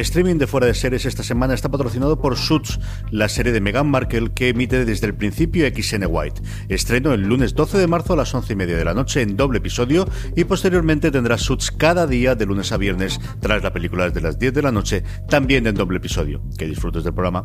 Streaming de fuera de series esta semana está patrocinado por Suits, la serie de Meghan Markle que emite desde el principio XN White. Estreno el lunes 12 de marzo a las 11 y media de la noche en doble episodio y posteriormente tendrá Suits cada día de lunes a viernes tras la película de las 10 de la noche, también en doble episodio. Que disfrutes del programa.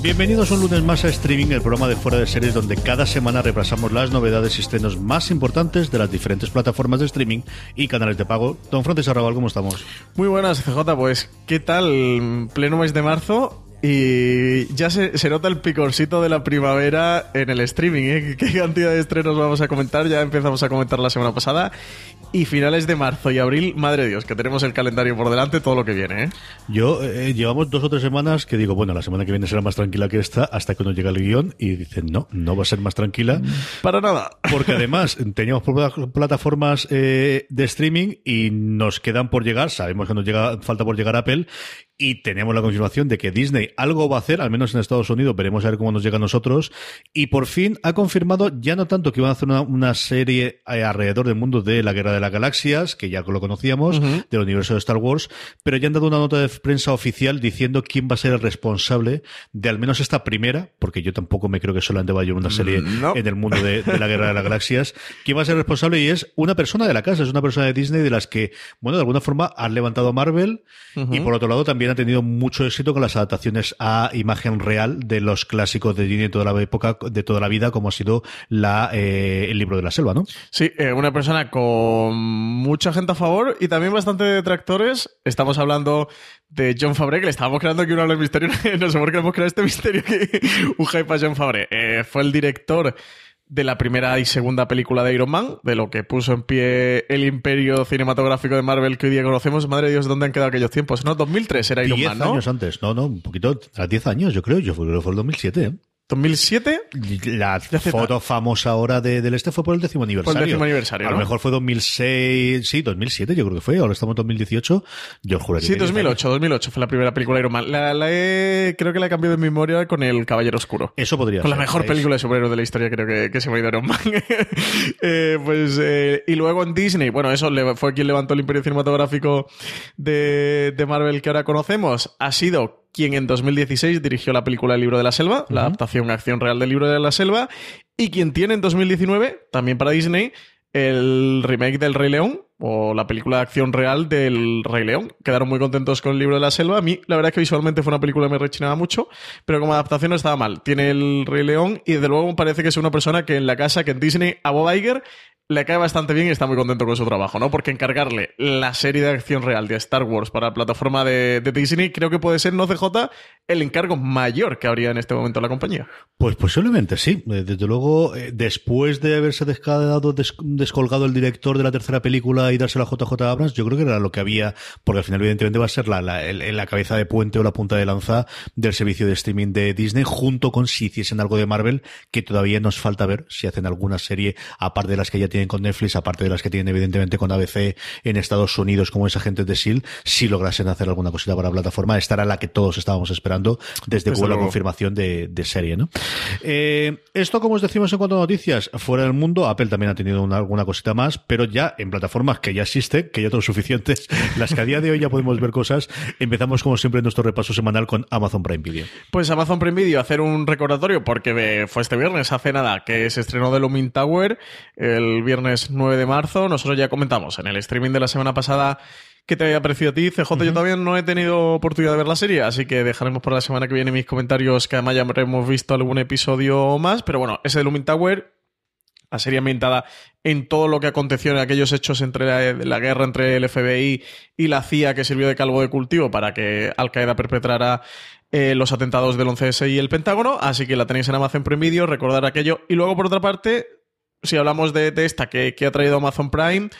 Bienvenidos un lunes más a Streaming, el programa de fuera de series donde cada semana repasamos las novedades y estrenos más importantes de las diferentes plataformas de streaming y canales de pago. Don Francis Arrabal, ¿cómo estamos? Muy buenas, CJ. Pues, ¿qué tal? Pleno mes de marzo y ya se, nota el picorcito de la primavera en el streaming. ¿eh? ¿Qué cantidad de estrenos vamos a comentar? Ya empezamos a comentar la semana pasada. Y finales de marzo y abril, madre Dios, que tenemos el calendario por delante, todo lo que viene. ¿eh? Yo, eh, llevamos dos o tres semanas que digo, bueno, la semana que viene será más tranquila que esta, hasta que uno llega el guion y dicen, no, no va a ser más tranquila. Para nada. Porque además teníamos plataformas eh, de streaming y nos quedan por llegar, sabemos que nos llega, falta por llegar Apple y tenemos la confirmación de que Disney algo va a hacer, al menos en Estados Unidos, veremos a ver cómo nos llega a nosotros, y por fin ha confirmado ya no tanto que iban a hacer una, serie eh, alrededor del mundo de la Guerra de las Galaxias, que ya lo conocíamos, del universo de Star Wars, pero ya han dado una nota de prensa oficial diciendo quién va a ser el responsable de al menos esta primera, porque yo tampoco me creo que solamente vaya a una serie mm, en el mundo de, la Guerra de las Galaxias, quién va a ser el responsable y es una persona de la casa, es una persona de Disney de las que, bueno, de alguna forma han levantado a Marvel, y por otro lado también ha tenido mucho éxito con las adaptaciones a imagen real de los clásicos de Disney de toda la época, de toda la vida, como ha sido eh, el libro de la selva, ¿no? Sí, eh, una persona con mucha gente a favor y también bastante detractores. Estamos hablando de John Fabre, que le estábamos creando aquí un de misterio. no sé por qué hemos creado este misterio que un hype a John Fabre. Eh, fue el director de la primera y segunda película de Iron Man, de lo que puso en pie el imperio cinematográfico de Marvel que hoy día conocemos. Madre de Dios, ¿dónde han quedado aquellos tiempos? ¿No? 2003 era Iron Man, ¿no? años antes. No, no, un poquito, a 10 años, yo creo. Yo creo que fue el 2007, ¿eh? ¿2007? La foto famosa ahora de, del este fue por el décimo aniversario. Por el décimo aniversario. A lo mejor fue 2006, sí, 2007 yo creo que fue, ahora estamos en 2018. Yo juraría Sí, 2008, 2008 fue la primera película de Iron Man. La, he, creo que la he cambiado de memoria con El Caballero Oscuro. Eso podría con ser. la mejor película de superhéroes de la historia creo que, que se me ha ido Iron Man. eh, pues, eh, y luego en Disney, bueno, eso fue quien levantó el imperio cinematográfico de, de Marvel que ahora conocemos. Ha sido quien en 2016 dirigió la película El libro de la selva, la adaptación a acción real del libro de la selva, y quien tiene en 2019, también para Disney, el remake del Rey León o la película de acción real del Rey León. Quedaron muy contentos con el libro de la selva. A mí, la verdad es que visualmente fue una película que me rechinaba mucho, pero como adaptación no estaba mal. Tiene el Rey León y desde luego parece que es una persona que en la casa, que en Disney, a Bob Iger le cae bastante bien y está muy contento con su trabajo, ¿no? Porque encargarle la serie de acción real de Star Wars para la plataforma de, Disney creo que puede ser, no CJ, el encargo mayor que habría en este momento la compañía. Pues posiblemente sí. Eh, desde luego, eh, después de haberse descadado, descolgado el director de la tercera película y dársela a JJ Abrams, yo creo que era lo que había, porque al final evidentemente va a ser la, la, la cabeza de puente o la punta de lanza del servicio de streaming de Disney, junto con si hiciesen algo de Marvel, que todavía nos falta ver si hacen alguna serie aparte de las que ya tienen tienen con Netflix, aparte de las que tienen evidentemente con ABC en Estados Unidos como esa gente de SEAL, si lograsen hacer alguna cosita para la plataforma, esta era la que todos estábamos esperando desde, que la confirmación de, serie, ¿no? Eh, esto, como os decimos en cuanto a noticias, fuera del mundo, Apple también ha tenido alguna cosita más, pero ya en plataformas que ya existen, que ya son suficientes, las que a día de hoy ya podemos ver cosas, empezamos como siempre en nuestro repaso semanal con Amazon Prime Video. Pues Amazon Prime Video, hacer un recordatorio, porque fue este viernes, hace nada, que se estrenó The Looming Tower, el viernes 9 de marzo. Nosotros ya comentamos en el streaming de la semana pasada ¿Qué te había parecido a ti, CJ? Yo todavía no he tenido oportunidad de ver la serie, así que dejaremos por la semana que viene mis comentarios, que además ya hemos visto algún episodio más. Pero bueno, ese de Lumin Tower, la serie ambientada en todo lo que aconteció en aquellos hechos entre la, guerra entre el FBI y la CIA, que sirvió de calvo de cultivo para que Al Qaeda perpetrara eh, los atentados del 11S y el Pentágono. Así que la tenéis en Amazon Prime Video, recordar aquello. Y luego, por otra parte, si hablamos de, esta que, ha traído Amazon Prime,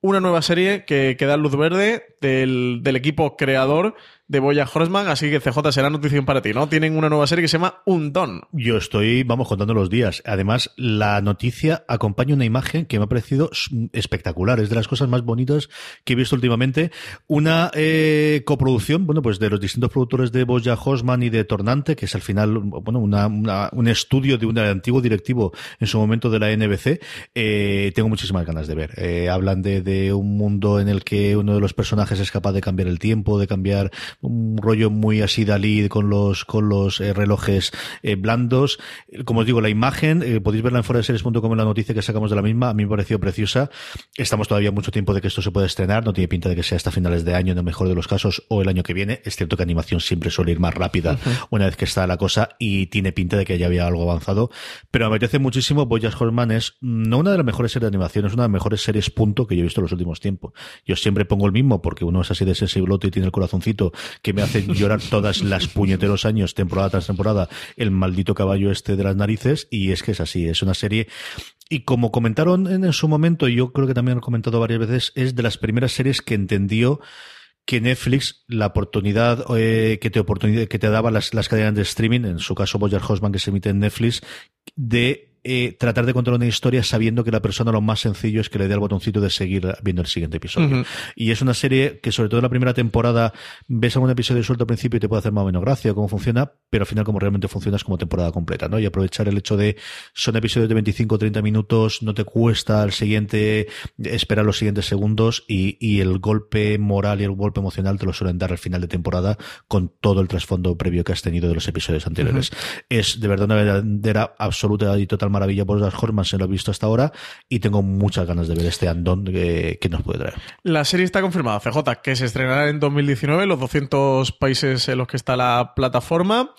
una nueva serie que, que da luz verde del, del equipo creador de Boya Horseman, así que CJ será notición para ti, ¿no? Tienen una nueva serie que se llama Un Don. Yo estoy, vamos, contando los días. Además, la noticia acompaña una imagen que me ha parecido espectacular. Es de las cosas más bonitas que he visto últimamente. Una eh, coproducción, bueno, pues de los distintos productores de Boya Horseman y de Tornante, que es al final, bueno, un estudio de un antiguo directivo en su momento de la NBC. Eh, tengo muchísimas ganas de ver. Eh, hablan de un mundo en el que uno de los personajes es capaz de cambiar el tiempo, de cambiar un rollo muy así Dalí con los, con los eh, relojes eh, blandos. Como os digo, la imagen, eh, podéis verla en foraseries.com en la noticia que sacamos de la misma, a mí me pareció preciosa. Estamos todavía mucho tiempo de que esto se pueda estrenar, no tiene pinta de que sea hasta finales de año en el mejor de los casos o el año que viene. Es cierto que animación siempre suele ir más rápida una vez que está la cosa y tiene pinta de que ya había algo avanzado. Pero me apetece muchísimo. Boyas Horseman es no una de las mejores series de animación, es una de las mejores series punto que yo he visto en los últimos tiempos. Yo siempre pongo el mismo porque uno es así de sensible y tiene el corazoncito que me hace llorar todas las puñeteros años, temporada tras temporada, el maldito caballo este de las narices, y es que es así, es una serie y como comentaron en, su momento, yo creo que también lo he comentado varias veces, es de las primeras series que entendió que Netflix, la oportunidad eh, que te oportunidad que te daba las, las cadenas de streaming, en su caso Boyer Hosman que se emite en Netflix, de eh, tratar de contar una historia sabiendo que la persona lo más sencillo es que le dé el botoncito de seguir viendo el siguiente episodio. Y es una serie que, sobre todo en la primera temporada, ves algún episodio suelto al principio y te puede hacer más o menos gracia cómo funciona, pero al final, como realmente funciona, es como temporada completa, ¿no? Y aprovechar el hecho de son episodios de 25 o 30 minutos, no te cuesta al siguiente esperar los siguientes segundos y, y el golpe moral y el golpe emocional te lo suelen dar al final de temporada con todo el trasfondo previo que has tenido de los episodios anteriores. Es de verdad una verdadera absoluta y total maravilla por las Horman, se lo he visto hasta ahora y tengo muchas ganas de ver este andón que, que, nos puede traer. La serie está confirmada, CJ, que se estrenará en 2019 los 200 países en los que está la plataforma.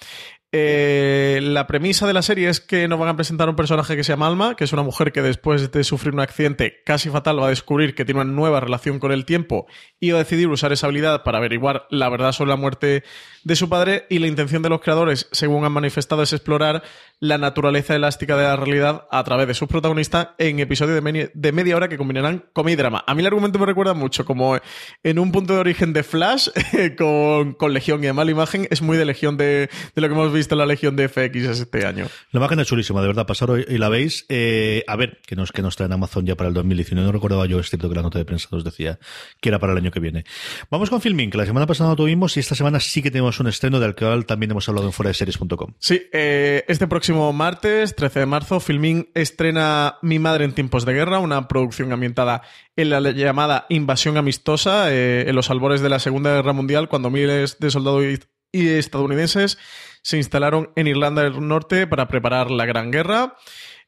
Eh, la premisa de la serie es que nos van a presentar un personaje que se llama Alma, que es una mujer que después de sufrir un accidente casi fatal va a descubrir que tiene una nueva relación con el tiempo y va a decidir usar esa habilidad para averiguar la verdad sobre la muerte de su padre. Y la intención de los creadores, según han manifestado, es explorar la naturaleza elástica de la realidad a través de sus protagonistas en episodios de, media hora que combinarán comedia y drama. A mí el argumento me recuerda mucho como en un punto de origen de Flash con, con Legión y además la imagen es muy de Legión de, de, lo que hemos visto en la Legión de FX este año. La imagen es chulísima, de verdad, pasaros y la veis. Eh, a ver, que nos, que nos traen Amazon ya para el 2019. No recordaba yo, es cierto que la nota de prensa nos decía que era para el año que viene. Vamos con Filming, que la semana pasada no tuvimos y esta semana sí que tenemos un estreno del cual también hemos hablado en fuera de series.com. Sí, eh, este próximo martes, 13 de marzo, Filming estrena Mi madre en tiempos de guerra, una producción ambientada en la llamada invasión amistosa, eh, en los albores de la Segunda Guerra Mundial, cuando miles de soldados y estadounidenses se instalaron en Irlanda del Norte para preparar la Gran Guerra.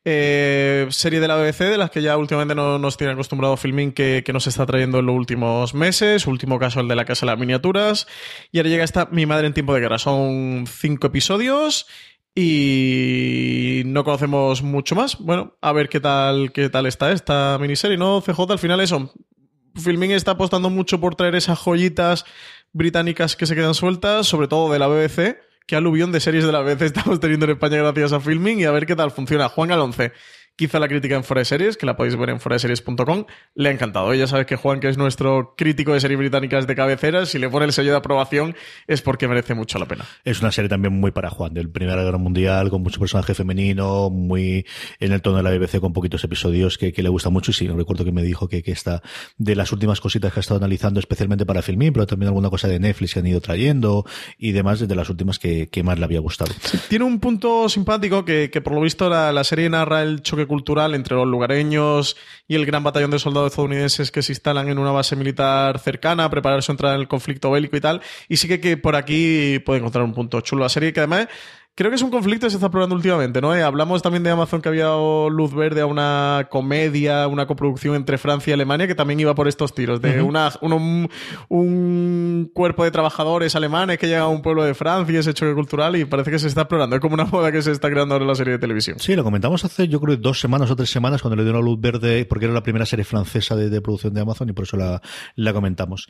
Eh, serie de la BBC, de las que ya últimamente no, nos tiene acostumbrado Filming, que, que, nos está trayendo en los últimos meses. Último caso, el de la Casa de las Miniaturas. Y ahora llega esta Mi Madre en Tiempo de Guerra. Son cinco episodios y no conocemos mucho más. Bueno, a ver qué tal, qué tal está esta miniserie, ¿no? CJ, al final eso. Filming está apostando mucho por traer esas joyitas británicas que se quedan sueltas, sobre todo de la BBC qué aluvión de series de la vez estamos teniendo en España gracias a Filming y a ver qué tal funciona. Juan Alonce, quizá la crítica en Fuera de Series, que la podéis ver en foradeseries.com, le ha encantado. Y ya sabes que Juan, que es nuestro crítico de series británicas de cabecera, si le pone el sello de aprobación es porque merece mucho la pena. Es una serie también muy para Juan, del Primera Guerra Mundial, con mucho personaje femenino, muy en el tono de la BBC, con poquitos episodios que, le gusta mucho. Y sí, recuerdo que me dijo que, que esta, de las últimas cositas que ha estado analizando, especialmente para Filmin, pero también alguna cosa de Netflix que han ido trayendo y demás, de las últimas que, más le había gustado. tiene un punto simpático que, por lo visto la, la serie narra el choque cultural entre los lugareños y el gran batallón de soldados estadounidenses que se instalan en una base militar cercana a preparar su entrada en el conflicto bélico y tal. Y sí que, que por aquí puede encontrar un punto chulo la serie que además Creo que es un conflicto que se está probando últimamente, ¿no? Eh, hablamos también de Amazon que había dado luz verde a una comedia, una coproducción entre Francia y Alemania que también iba por estos tiros, de una, un, cuerpo de trabajadores alemanes que llega a un pueblo de Francia, ese choque cultural y parece que se está explorando. Es como una moda que se está creando ahora en la serie de televisión. Sí, lo comentamos hace yo creo dos semanas o tres semanas cuando le dieron luz verde porque era la primera serie francesa de, de producción de Amazon y por eso la, la comentamos.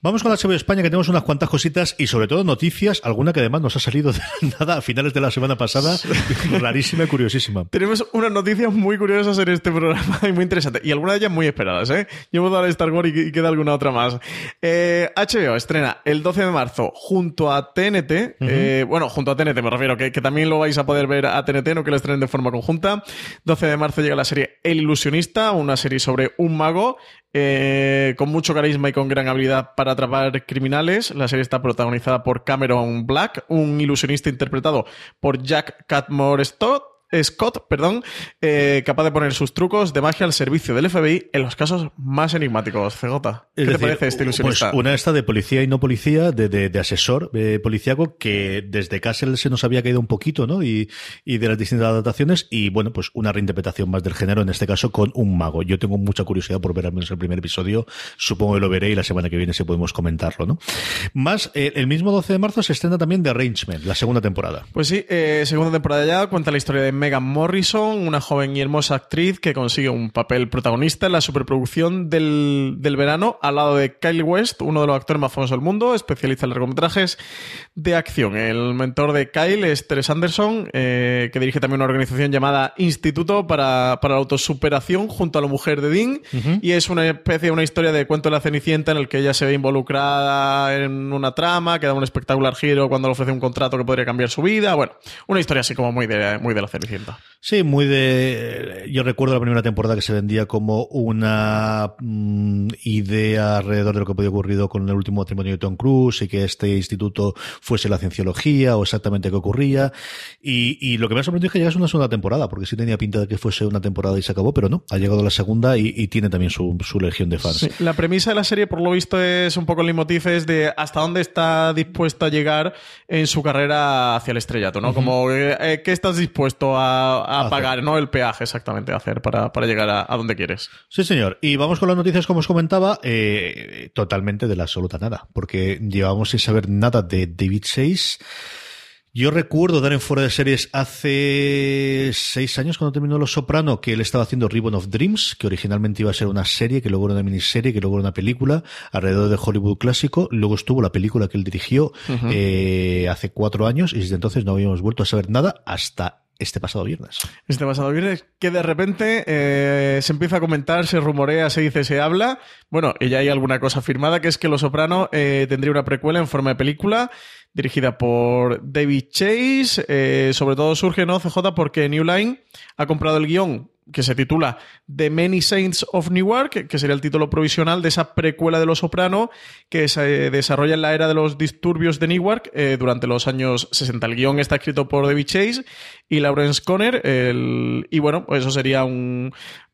Vamos con la HBO España, que tenemos unas cuantas cositas y sobre todo noticias, alguna que además nos ha salido de nada a finales de la semana pasada, rarísima y curiosísima. Tenemos unas noticias muy curiosas en este programa y muy interesantes, y algunas de ellas muy esperadas, ¿eh? Yo dado a Star Wars y, queda alguna otra más. Eh, HBO estrena el 12 de marzo junto a TNT, eh, bueno, junto a TNT me refiero, que, que, también lo vais a poder ver a TNT, no que lo estrenen de forma conjunta. 12 de marzo llega la serie El Ilusionista, una serie sobre un mago eh, con mucho carisma y con gran habilidad para atrapar criminales. La serie está protagonizada por Cameron Black, un ilusionista interpretado por Jack Catmore Stott Scott, perdón, eh, capaz de poner sus trucos de magia al servicio del FBI en los casos más enigmáticos. CJ, ¿qué te parece este ilusionista? Pues una esta de policía y no policía, de, de, asesor eh, policíaco, que desde Castle se nos había caído un poquito, ¿no? Y, y de las distintas adaptaciones, y bueno, pues una reinterpretación más del género, en este caso con un mago. Yo tengo mucha curiosidad por ver al menos el primer episodio, supongo que lo veré y la semana que viene si podemos comentarlo, ¿no? Más, eh, el mismo 12 de marzo se estrena también The Arrangement, la segunda temporada. Pues sí, eh, segunda temporada ya, cuenta la historia de Megan Morrison, una joven y hermosa actriz que consigue un papel protagonista en la superproducción del, verano al lado de Kyle West, uno de los actores más famosos del mundo, especialista en largometrajes de acción. El mentor de Kyle es Teres Anderson, eh, que dirige también una organización llamada Instituto para, la Autosuperación junto a la mujer de Dean, y es una especie, una historia de cuento de la Cenicienta en el que ella se ve involucrada en una trama que da un espectacular giro cuando le ofrece un contrato que podría cambiar su vida. Bueno, una historia así como muy de, muy de la Sí, muy de. Yo recuerdo la primera temporada que se vendía como una mm, idea alrededor de lo que podía ocurrido con el último matrimonio de Tom Cruise y que este instituto fuese la cienciología o exactamente qué ocurría. Y, lo que me ha sorprendido es que llegase una segunda temporada, porque sí tenía pinta de que fuese una temporada y se acabó, pero no. Ha llegado la segunda y, tiene también su, legión de fans. la premisa de la serie, por lo visto, es un poco el leitmotiv es de hasta dónde está dispuesto a llegar en su carrera hacia el estrellato, ¿no? Como, eh, ¿qué estás dispuesto a a pagar, ¿no? El peaje exactamente a hacer para, llegar a, donde quieres. Sí, señor. Y vamos con las noticias, como os comentaba, eh, totalmente de la absoluta nada, porque llevamos sin saber nada de David Chase. Yo recuerdo dar en fuera de series hace seis años cuando terminó Los Soprano que él estaba haciendo Ribbon of Dreams, que originalmente iba a ser una serie, que luego era una miniserie, que luego era una película alrededor de Hollywood clásico. Luego estuvo la película que él dirigió eh, hace cuatro años y desde entonces no habíamos vuelto a saber nada hasta este pasado viernes. Este pasado viernes, que de repente eh, se empieza a comentar, se rumorea, se dice, se habla. Bueno, y ya hay alguna cosa firmada, que es que Los Soprano eh, tendría una precuela en forma de película dirigida por David Chase. Eh, sobre todo surge, ¿no, CJ? Porque New Line ha comprado el guion que se titula The Many Saints of Newark, que sería el título provisional de esa precuela de Los Soprano que se desarrolla en la era de los disturbios de Newark eh, durante los años 60. El guion está escrito por David Chase y Lawrence Conner, y bueno, pues eso sería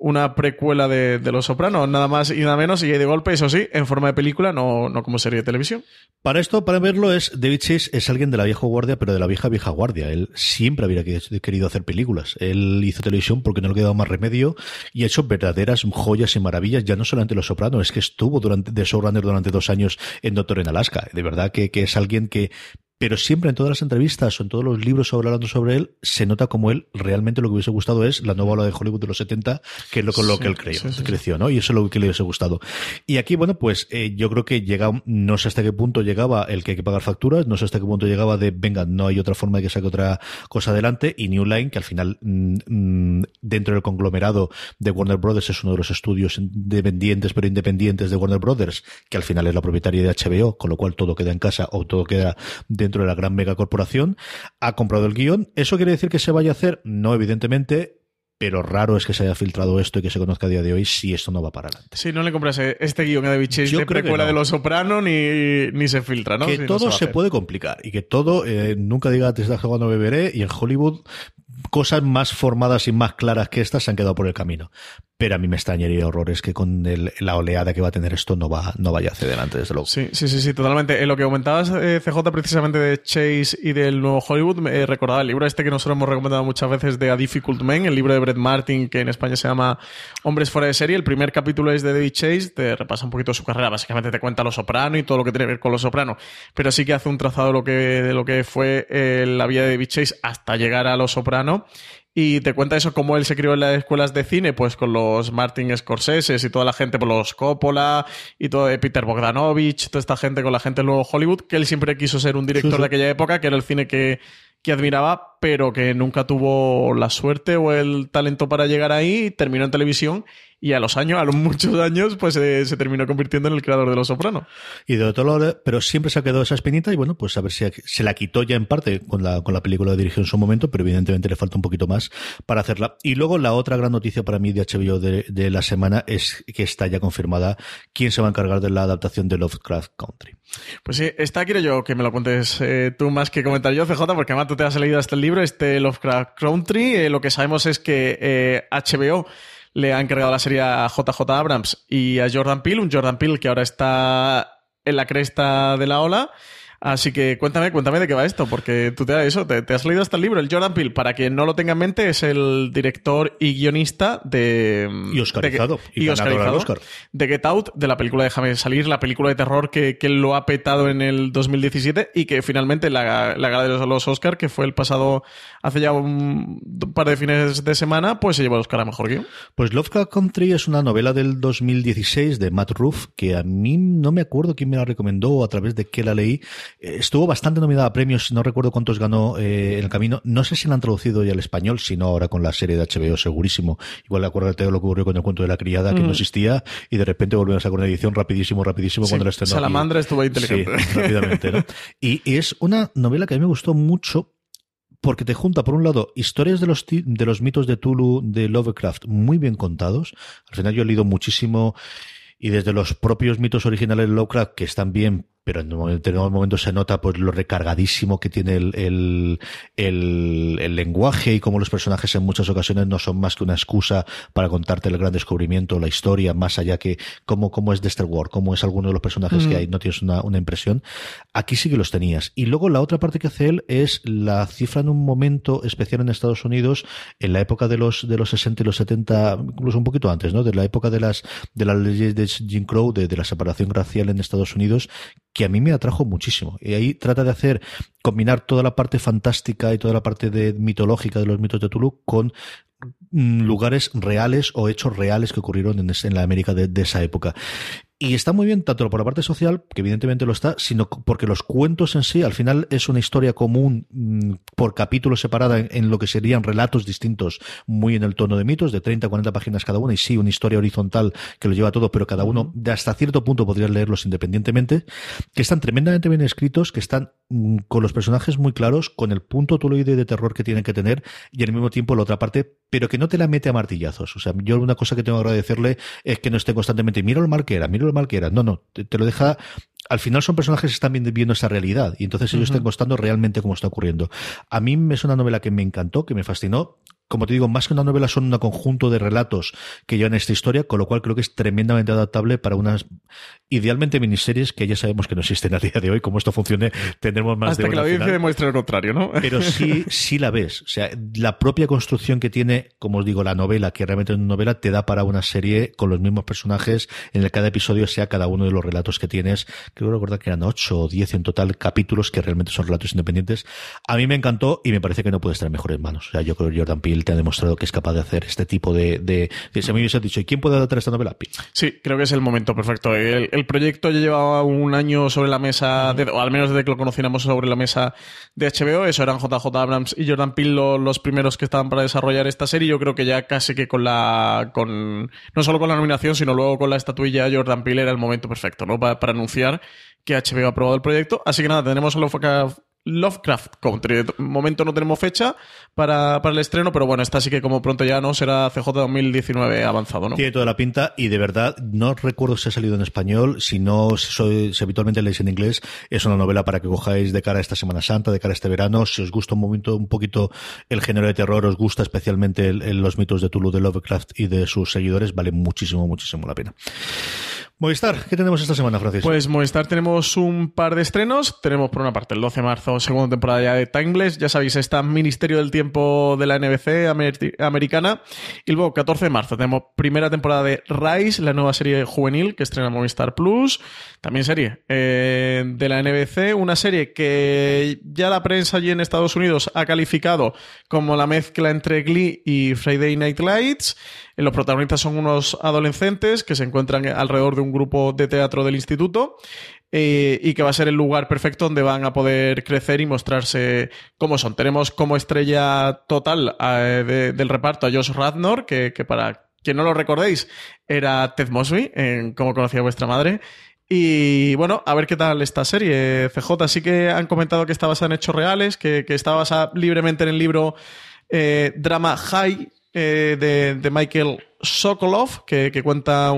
una precuela de, Los Sopranos, nada más y nada menos, y de golpe, eso sí, en forma de película, no, no como serie de televisión. Para esto, para verlo, es David Chase es alguien de la vieja guardia, pero de la vieja vieja guardia. Él siempre habría querido hacer películas. Él hizo televisión porque no le quedaba más remedio y ha hecho verdaderas joyas y maravillas, ya no solamente Los Sopranos, es que estuvo durante, de showrunner durante dos años en Doctor en Alaska. De verdad que, que es alguien que pero siempre en todas las entrevistas o en todos los libros sobre hablando sobre él, se nota como él realmente lo que hubiese gustado es la nueva ola de Hollywood de los 70, que es lo con lo que él creció, ¿no? Y eso es lo que le hubiese gustado. Y aquí, bueno, pues eh, yo creo que llega, no sé hasta qué punto llegaba el que hay que pagar facturas, no sé hasta qué punto llegaba de, venga, no hay otra forma de que saque otra cosa adelante, y New Line, que al final, mm, mm, dentro del conglomerado de Warner Brothers, es uno de los estudios independientes, pero independientes de Warner Brothers, que al final es la propietaria de HBO, con lo cual todo queda en casa o todo queda dentro de la gran megacorporación, ha comprado el guion. ¿Eso quiere decir que se vaya a hacer? No, evidentemente pero raro es que se haya filtrado esto y que se conozca a día de hoy si esto no va para adelante. Sí, no le compras este guion a David Chase de precuela de Los Soprano ni, ni, se filtra, ¿no? Que todo se, puede complicar y que todo, eh, nunca diga te estás jugando beberé y en Hollywood cosas más formadas y más claras que estas se han quedado por el camino. Pero a mí me extrañaría horrores que con la oleada que va a tener esto no va no vaya hacia adelante, desde luego. Sí, sí, sí, sí totalmente. En lo que comentabas, eh, CJ, precisamente de Chase y del nuevo Hollywood, me eh, recordaba el libro este que nosotros hemos recomendado muchas veces de A Difficult Man, el libro de Brett Martin, que en España se llama Hombres fuera de serie. El primer capítulo es de David Chase, te repasa un poquito su carrera, básicamente te cuenta Los Soprano y todo lo que tiene que ver con Los Soprano, pero sí que hace un trazado de lo que, de lo que fue eh, la vida de David Chase hasta llegar a Los Soprano y te cuenta eso, cómo él se crió en las escuelas de cine, pues con los Martin Scorsese y toda la gente, por los Coppola y todo de Peter Bogdanovich, toda esta gente con la gente del nuevo Hollywood, que él siempre quiso ser un director de aquella época, que era el cine que, que admiraba, pero que nunca tuvo la suerte o el talento para llegar ahí, terminó en televisión y a los años, a los muchos años, pues eh, se terminó convirtiendo en el creador de Los Soprano. Y de otro lado, pero siempre se ha quedado esa espinita y bueno, pues a ver si se la quitó ya en parte con la, con la película de dirigió en su momento, pero evidentemente le falta un poquito más para hacerla. Y luego la otra gran noticia para mí de HBO de, de la semana es que está ya confirmada quién se va a encargar de la adaptación de Lovecraft Country. Pues sí, esta quiero yo que me lo cuentes eh, tú más que comentar yo, CJ, porque además tú te has leído hasta el libro, este Lovecraft Country. Eh, lo que sabemos es que HBO le ha encargado la serie a JJ Abrams y a Jordan Peele, un Jordan Peele que ahora está en la cresta de la ola Así que cuéntame, cuéntame de qué va esto, porque tú te, eso, te, has leído hasta el libro. El Jordan Peele, para quien no lo tenga en mente, es el director y guionista de... Y Oscarizado. De, y, Oscar. de Get Out, de la película Déjame salir, la película de terror que, que lo ha petado en el 2017 y que finalmente la, la gala de los, los Oscar, que fue el pasado, hace ya un, par de fines de semana, pues se llevó el Oscar a Mejor Guión. Pues Lovecraft Country es una novela del 2016 de Matt Ruff, que a mí no me acuerdo quién me la recomendó o a través de qué la leí, estuvo bastante nominada a premios, no recuerdo cuántos ganó eh, en el camino. No sé si la han traducido ya al español, sino ahora con la serie de HBO, segurísimo. Igual acuérdate de lo que ocurrió con el cuento de la criada, que no mm. existía, y de repente volvieron a sacar una edición rapidísimo, rapidísimo cuando la estrenó. Salamandra estuvo inteligente. Sí, rápidamente, ¿no? Y, es una novela que a mí me gustó mucho porque te junta, por un lado, historias de los, de los mitos de Tulu, de Lovecraft, muy bien contados. Al final yo he leído muchísimo y desde los propios mitos originales de Lovecraft, que están bien pero en un determinado momento se nota pues lo recargadísimo que tiene el, el, el, lenguaje y cómo los personajes en muchas ocasiones no son más que una excusa para contarte el gran descubrimiento, la historia, más allá que cómo, cómo es Dexter Ward, cómo es alguno de los personajes que mm. hay, no tienes una, una impresión. Aquí sí que los tenías. Y luego la otra parte que hace él es la cifra en un momento especial en Estados Unidos, en la época de los, de los 60 y los 70, incluso un poquito antes, ¿no? De la época de las, de las leyes de Jim Crow, de, de la separación racial en Estados Unidos, que a mí me atrajo muchísimo. Y ahí trata de hacer, combinar toda la parte fantástica y toda la parte de mitológica de los mitos de Tulu con mm, lugares reales o hechos reales que ocurrieron en, la América de, esa época. Y está muy bien, tanto por la parte social, que evidentemente lo está, sino porque los cuentos en sí, al final es una historia común mm, por capítulo separada en, lo que serían relatos distintos, muy en el tono de mitos, de 30 a 40 páginas cada una, y sí, una historia horizontal que lo lleva todo, pero cada uno, de hasta cierto punto podrías leerlos independientemente, que están tremendamente bien escritos, que están mm, con los personajes muy claros, con el punto tuloide de terror que tienen que tener, y al mismo tiempo la otra parte, pero que no te la mete a martillazos. O sea, yo una cosa que tengo que agradecerle es que no esté constantemente, mira lo mal que era, mira lo mal que era. No, no, te, lo deja al final son personajes que están viendo esa realidad y entonces ellos están costando realmente cómo está ocurriendo. A mí es una novela que me encantó, que me fascinó. Como te digo, más que una novela son un conjunto de relatos que llevan esta historia, con lo cual creo que es tremendamente adaptable para unas, idealmente miniseries que ya sabemos que no existen a día de hoy. Como esto funcione, tendremos más Hasta de que la audiencia demuestre lo contrario, ¿no? Pero sí, sí la ves. O sea, la propia construcción que tiene, como os digo, la novela, que realmente es una novela, te da para una serie con los mismos personajes, en el cada episodio sea cada uno de los relatos que tienes. Creo recordar que eran ocho o diez en total capítulos que realmente son relatos independientes. A mí me encantó y me parece que no puede estar en mejores manos. O sea, yo creo que Jordan Peele te ha demostrado que es capaz de hacer este tipo de... de, de dicho, ¿y quién puede adaptar esta novela? Sí, creo que es el momento perfecto. El, proyecto ya llevaba un año sobre la mesa, o al menos desde que lo conociéramos sobre la mesa de HBO. Eso eran JJ Abrams y Jordan Peele los, los primeros que estaban para desarrollar esta serie. Yo creo que ya casi que con la... con No solo con la nominación, sino luego con la estatuilla Jordan Peele era el momento perfecto, ¿no? Para, anunciar que HBO ha aprobado el proyecto. Así que nada, tenemos a Lovecraft, Lovecraft Country. De momento no tenemos fecha para, para, el estreno, pero bueno, esta sí que como pronto ya no será CJ 2019 avanzado, ¿no? Tiene toda la pinta y de verdad no recuerdo si ha salido en español, si no, si, si habitualmente leéis en inglés, es una novela para que cojáis de cara a esta Semana Santa, de cara a este verano. Si os gusta un momento, un poquito el género de terror, os gusta especialmente el, los mitos de Tulu de Lovecraft y de sus seguidores, vale muchísimo, muchísimo la pena. Movistar, ¿qué tenemos esta semana, Francis? Pues Movistar tenemos un par de estrenos. Tenemos por una parte el 12 de marzo, segunda temporada ya de Timeless. Ya sabéis, está Ministerio del Tiempo de la NBC amer americana. Y luego, 14 de marzo, tenemos primera temporada de Rise, la nueva serie juvenil que estrena Movistar Plus. También serie eh, de la NBC, una serie que ya la prensa allí en Estados Unidos ha calificado como la mezcla entre Glee y Friday Night Lights. Los protagonistas son unos adolescentes que se encuentran alrededor de un grupo de teatro del instituto eh, y que va a ser el lugar perfecto donde van a poder crecer y mostrarse cómo son. Tenemos como estrella total eh, de, del reparto a Josh Radnor, que, para quien no lo recordéis era Ted Mosby, en Cómo conocía vuestra madre. Y bueno, a ver qué tal esta serie. CJ sí que han comentado que está basada en hechos reales, que, que está basada libremente en el libro eh, Drama High eh, de, de, Michael Sokolov, que, cuenta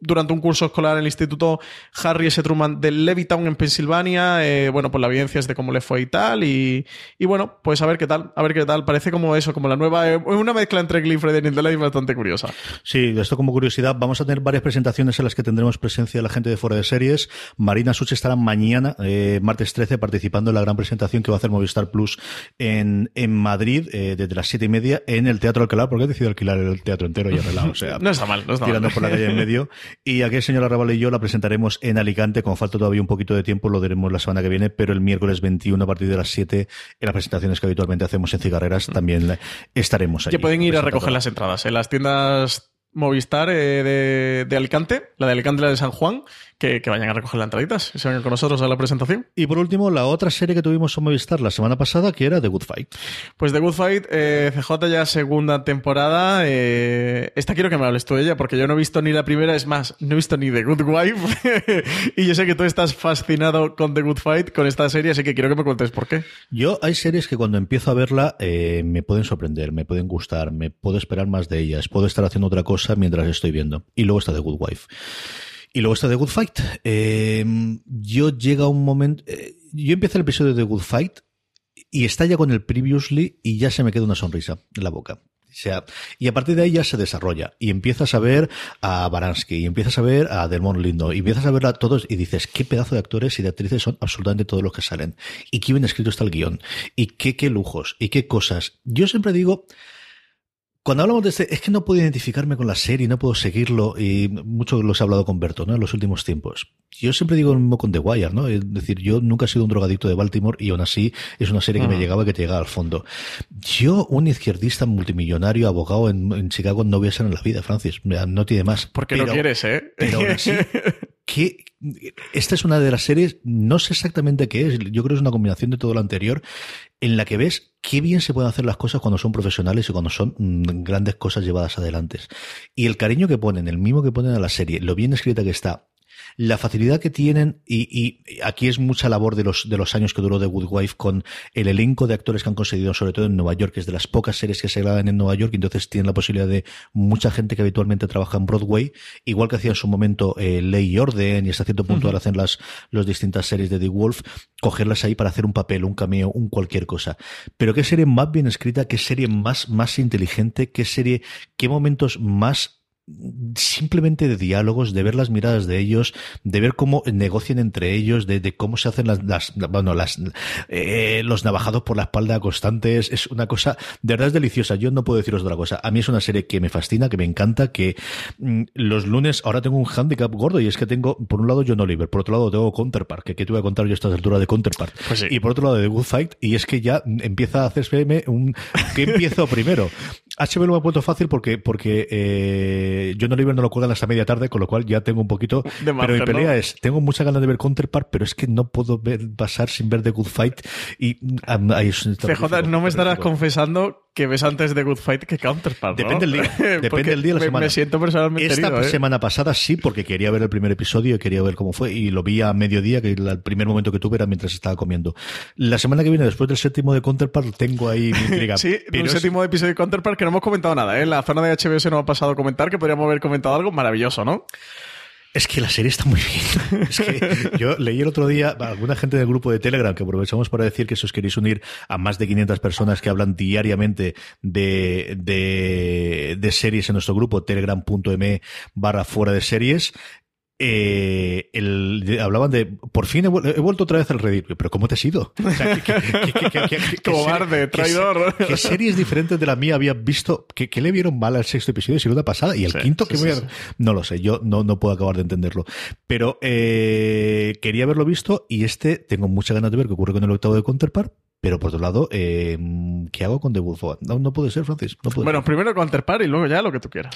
durante un curso escolar en el Instituto Harry S. Truman de Levittown en Pensilvania, eh, bueno, pues la evidencia es de cómo le fue y tal, y, bueno, pues a ver qué tal, a ver qué tal, parece como eso, como la nueva, eh, una mezcla entre Glee y Lights bastante curiosa. Sí, esto como curiosidad, vamos a tener varias presentaciones en las que tendremos presencia de la gente de fuera de series, Marina Such estará mañana, eh, martes 13, participando en la gran presentación que va a hacer Movistar Plus en, en Madrid, eh, desde las siete y media, en el Teatro Alcalá, porque he decidido alquilar el teatro entero y arreglado, o sea, no está mal, no está tirando mal. por la calle en medio. Y aquí el señor Arrabal y yo la presentaremos en Alicante, con falta todavía un poquito de tiempo, lo diremos la semana que viene, pero el miércoles 21 a partir de las 7, en las presentaciones que habitualmente hacemos en Cigarreras, también estaremos allí. Que pueden ir a recoger las entradas en las tiendas Movistar eh, de, de, Alicante, la de Alicante y la de San Juan, que, que, vayan a recoger las entraditas y se vengan con nosotros a la presentación. Y por último, la otra serie que tuvimos en Movistar la semana pasada, que era The Good Fight. Pues The Good Fight, eh, CJ ya segunda temporada. Eh, esta quiero que me hables tú de ella, porque yo no he visto ni la primera, es más, no he visto ni The Good Wife. y yo sé que tú estás fascinado con The Good Fight, con esta serie, así que quiero que me cuentes por qué. Yo hay series que cuando empiezo a verla eh, me pueden sorprender, me pueden gustar, me puedo esperar más de ellas, puedo estar haciendo otra cosa mientras estoy viendo. Y luego está The Good Wife. Y luego está The Good Fight. Eh, yo llega un momento. Eh, yo empiezo el episodio de The Good Fight y está ya con el previously y ya se me queda una sonrisa en la boca. O sea, y a partir de ahí ya se desarrolla y empiezas a ver a Baranski y empiezas a ver a Delmont Lindo y empiezas a ver a todos y dices qué pedazo de actores y de actrices son absolutamente todos los que salen y qué bien escrito está el guion y qué, qué lujos y qué cosas. Yo siempre digo, cuando hablamos de este, es que no puedo identificarme con la serie, no puedo seguirlo, y mucho los he hablado con Berto, ¿no? En los últimos tiempos. Yo siempre digo lo mismo con The Wire, ¿no? Es decir, yo nunca he sido un drogadicto de Baltimore y aún así es una serie que uh -huh. me llegaba y que te llegaba al fondo. Yo, un izquierdista multimillonario, abogado en, en Chicago, no voy a ser en la vida, Francis. No tiene más. Porque pero, no quieres, ¿eh? Pero aún así, que esta es una de las series, no sé exactamente qué es, yo creo que es una combinación de todo lo anterior, en la que ves qué bien se pueden hacer las cosas cuando son profesionales y cuando son mmm, grandes cosas llevadas adelante. Y el cariño que ponen, el mismo que ponen a la serie, lo bien escrita que está, la facilidad que tienen, y, aquí es mucha labor de los, de los años que duró The Good Wife con el elenco de actores que han conseguido, sobre todo en Nueva York, que es de las pocas series que se graban en Nueva York, y entonces tienen la posibilidad de mucha gente que habitualmente trabaja en Broadway, igual que hacía en su momento eh, Ley y Orden, y hasta cierto punto ahora hacen las, las distintas series de The Wolf, cogerlas ahí para hacer un papel, un cameo, un cualquier cosa. Pero qué serie más bien escrita, qué serie más, más inteligente, qué serie, qué momentos más simplemente de diálogos, de ver las miradas de ellos, de ver cómo negocian entre ellos, de, cómo se hacen las, las bueno, las, eh, los navajados por la espalda constantes. Es una cosa, de verdad es deliciosa. Yo no puedo deciros otra cosa. A mí es una serie que me fascina, que me encanta, que mm, los lunes ahora tengo un handicap gordo y es que tengo, por un lado, John Oliver, por otro lado tengo Counterpart, que, que te voy a contar yo a esta altura de Counterpart. Pues y por otro lado, The Good Fight, y es que ya empieza a hacerse un, ¿qué empiezo primero? HBO lo ha puesto fácil porque, porque eh, John Oliver no lo cuelgan hasta media tarde, con lo cual ya tengo un poquito. pero mi pelea es: tengo mucha ganas de ver Counterpart, pero es que no puedo ver, pasar sin ver The Good Fight. Y um, ahí CJ, no me estarás confesando que ves antes de Good Fight que Counterpart. Depende del día. Depende del día de la semana. Me, siento personalmente Esta ¿eh? semana pasada sí, porque quería ver el primer episodio y quería ver cómo fue. Y lo vi a mediodía, que el primer momento que tuve era mientras estaba comiendo. La semana que viene, después del séptimo de Counterpart, tengo ahí mi intriga. sí, pero un séptimo episodio de Counterpart que no hemos comentado nada. ¿eh? En la zona de HBO se nos ha pasado a comentar que podríamos haber comentado algo maravilloso, ¿no? Es que la serie está muy bien. Es que yo leí el otro día a alguna gente del grupo de Telegram que aprovechamos para decir que si os queréis unir a más de 500 personas que hablan diariamente de, de, de series en nuestro grupo, telegram.me barra fuera de series, eh, el, hablaban de por fin he, vuelto otra vez al Reddit pero ¿cómo te has ido? cobarde, traidor ¿qué, series diferentes de la mía había visto que, le vieron mal al sexto episodio si no pasada y el quinto que voy a no lo sé yo no, no puedo acabar de entenderlo. Pero eh, quería haberlo visto y este tengo mucha ganas de ver qué ocurre con el octavo de Counterpart pero por otro lado, eh, ¿qué hago con The Wolf? No, no puede ser, Francis. bueno, primero Counterpart y luego ya lo que tú quieras.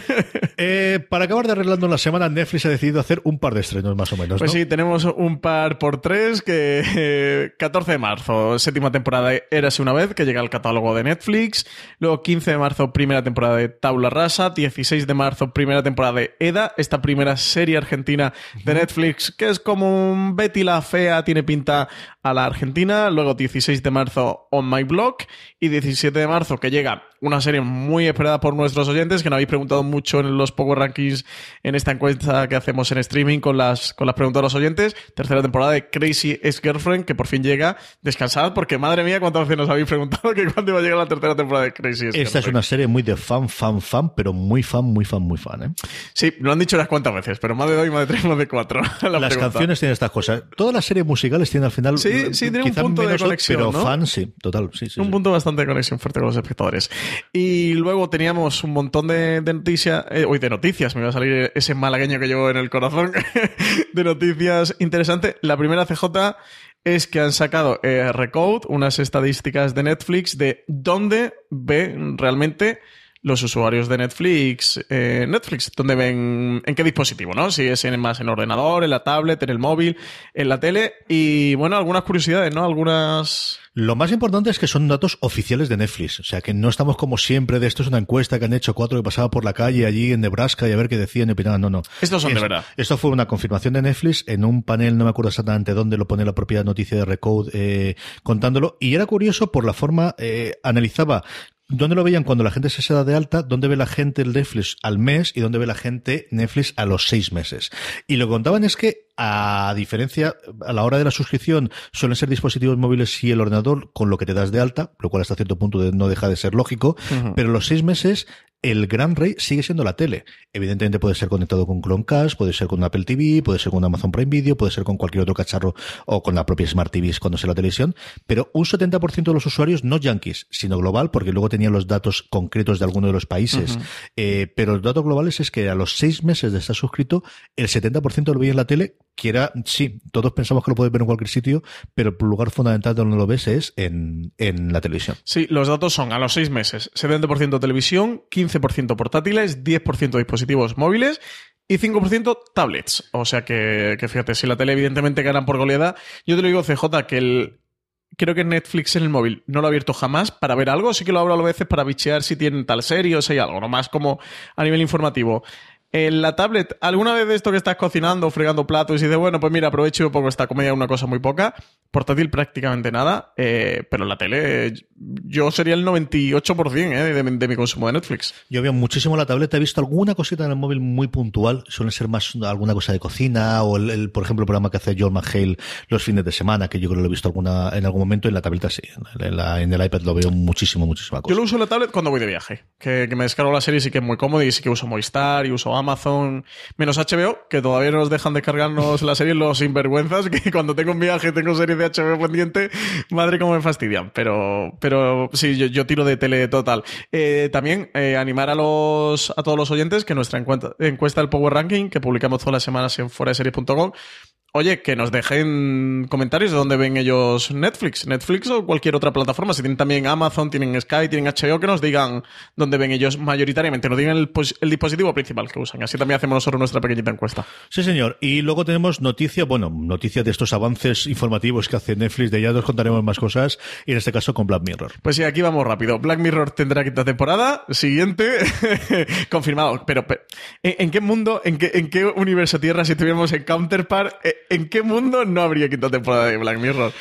eh, para acabar de arreglando la semana, Netflix ha decidido hacer un par de estrenos más o menos. Pues sí, tenemos un par por tres que 14 de marzo, séptima temporada de Érase una vez, que llega al catálogo de Netflix. Luego 15 de marzo, primera temporada de Taula Rasa. 16 de marzo, primera temporada de EDA, esta primera serie argentina de Netflix, que es como un Betty la Fea, tiene pinta a la Argentina. Luego 16 16 de marzo On My Blog y 17 de marzo que llega una serie muy esperada por nuestros oyentes que nos habéis preguntado mucho en los Power Rankings en esta encuesta que hacemos en streaming con las, con las preguntas de los oyentes. Tercera temporada de Crazy Ex Girlfriend que por fin llega. Descansad porque madre mía cuántas veces nos habéis preguntado que cuándo iba a llegar la tercera temporada de Crazy Ex Esta es una serie muy de fan, fan, fan, pero muy fan, muy fan, muy fan. ¿eh? Sí, lo han dicho unas cuantas veces, pero más de dos, más de tres, más de cuatro. las canciones tienen estas cosas. Todas las series musicales tienen al final. Sí, sí, tienen un punto de conexión pero fan sí, total, sí, sí. Un punto bastante de conexión fuerte con los espectadores. Y luego teníamos un montón de, noticias, eh, de noticias, me va a salir ese malagueño que llevo en el corazón, de noticias interesantes. La primera CJ es que han sacado eh, Recode, unas estadísticas de Netflix de dónde ve realmente los usuarios de Netflix, eh, Netflix, ¿dónde ven, en qué dispositivo, ¿no? Si es en, más en ordenador, en la tablet, en el móvil, en la tele. Y bueno, algunas curiosidades, ¿no? Algunas... Lo más importante es que son datos oficiales de Netflix. O sea, que no estamos como siempre de esto es una encuesta que han hecho cuatro que pasaba por la calle allí en Nebraska y a ver qué decían y opinaban. No, no. Estos son de verdad. Esto fue una confirmación de Netflix en un panel, no me acuerdo exactamente dónde lo pone la propia noticia de Recode eh, contándolo. Y era curioso por la forma, eh, analizaba ¿Dónde lo veían cuando la gente se da de alta? ¿Dónde ve la gente el Netflix al mes? ¿Y dónde ve la gente Netflix a los seis meses? Y lo que contaban es que a diferencia, a la hora de la suscripción, suelen ser dispositivos móviles y el ordenador con lo que te das de alta, lo cual hasta cierto punto no deja de ser lógico, pero los seis meses el gran rey sigue siendo la tele. Evidentemente puede ser conectado con Chromecast, puede ser con Apple TV, puede ser con Amazon Prime Video, puede ser con cualquier otro cacharro o con la propia Smart TV cuando sea la televisión, pero un 70% de los usuarios no yankees, sino global, porque luego tenían los datos concretos de alguno de los países. Eh, pero los datos globales es que a los seis meses de estar suscrito, el 70% lo veía en la tele que era, sí, todos pensamos que lo puedes ver en cualquier sitio, pero el lugar fundamental donde lo ves es en, en la televisión. Sí, los datos son a los seis meses, 70% televisión, 15% portátiles, 10% dispositivos móviles y 5% tablets. O sea que, que, fíjate, si la tele evidentemente gana por goleada, yo te lo digo, CJ, que el, creo que Netflix en el móvil no lo ha abierto jamás para ver algo, sí que lo abro a veces para bichear si tienen tal serie o si hay algo, nomás como a nivel informativo. En la tablet, ¿alguna vez de esto que estás cocinando, fregando platos y dices, bueno, pues mira, aprovecho un poco esta comedia, una cosa muy poca? Portátil prácticamente nada, eh, pero la tele yo sería el 98% eh, de, de, mi consumo de Netflix. Yo veo muchísimo la tableta, he visto alguna cosita en el móvil muy puntual, suele ser más alguna cosa de cocina o, el, por ejemplo, el programa que hace John McHale los fines de semana, que yo creo que lo he visto alguna en algún momento, en la tableta sí, en, la, en el iPad lo veo muchísimo, muchísima cosa. Yo lo uso en la tablet cuando voy de viaje, que, que me descargo la serie y sí que es muy cómodo y sí que uso Movistar y uso Amazon, menos HBO, que todavía no nos dejan descargarnos la serie los sinvergüenzas, que cuando tengo un viaje tengo series de HBO pendiente, madre cómo me fastidian, pero, pero sí, yo, tiro de tele total. Eh, también eh, animar a los a todos los oyentes que nuestra encuesta, encuesta del Power Ranking, que publicamos todas las semanas en foraseries.com, Oye, que nos dejen comentarios de dónde ven ellos Netflix, Netflix o cualquier otra plataforma. Si tienen también Amazon, tienen Sky, tienen HBO, que nos digan dónde ven ellos mayoritariamente. Nos digan el, el dispositivo principal que usan. Así también hacemos nosotros nuestra pequeñita encuesta. Sí, señor. Y luego tenemos noticias, bueno, noticias de estos avances informativos que hace Netflix. De ya nos contaremos más cosas. Y en este caso con Black Mirror. Pues sí, aquí vamos rápido. Black Mirror tendrá quinta temporada. Siguiente. Confirmado. Pero, ¿en, qué mundo, en qué, en qué universo tierra si estuviéramos en Counterpart? ¿En qué mundo no habría quinta temporada de Black Mirror?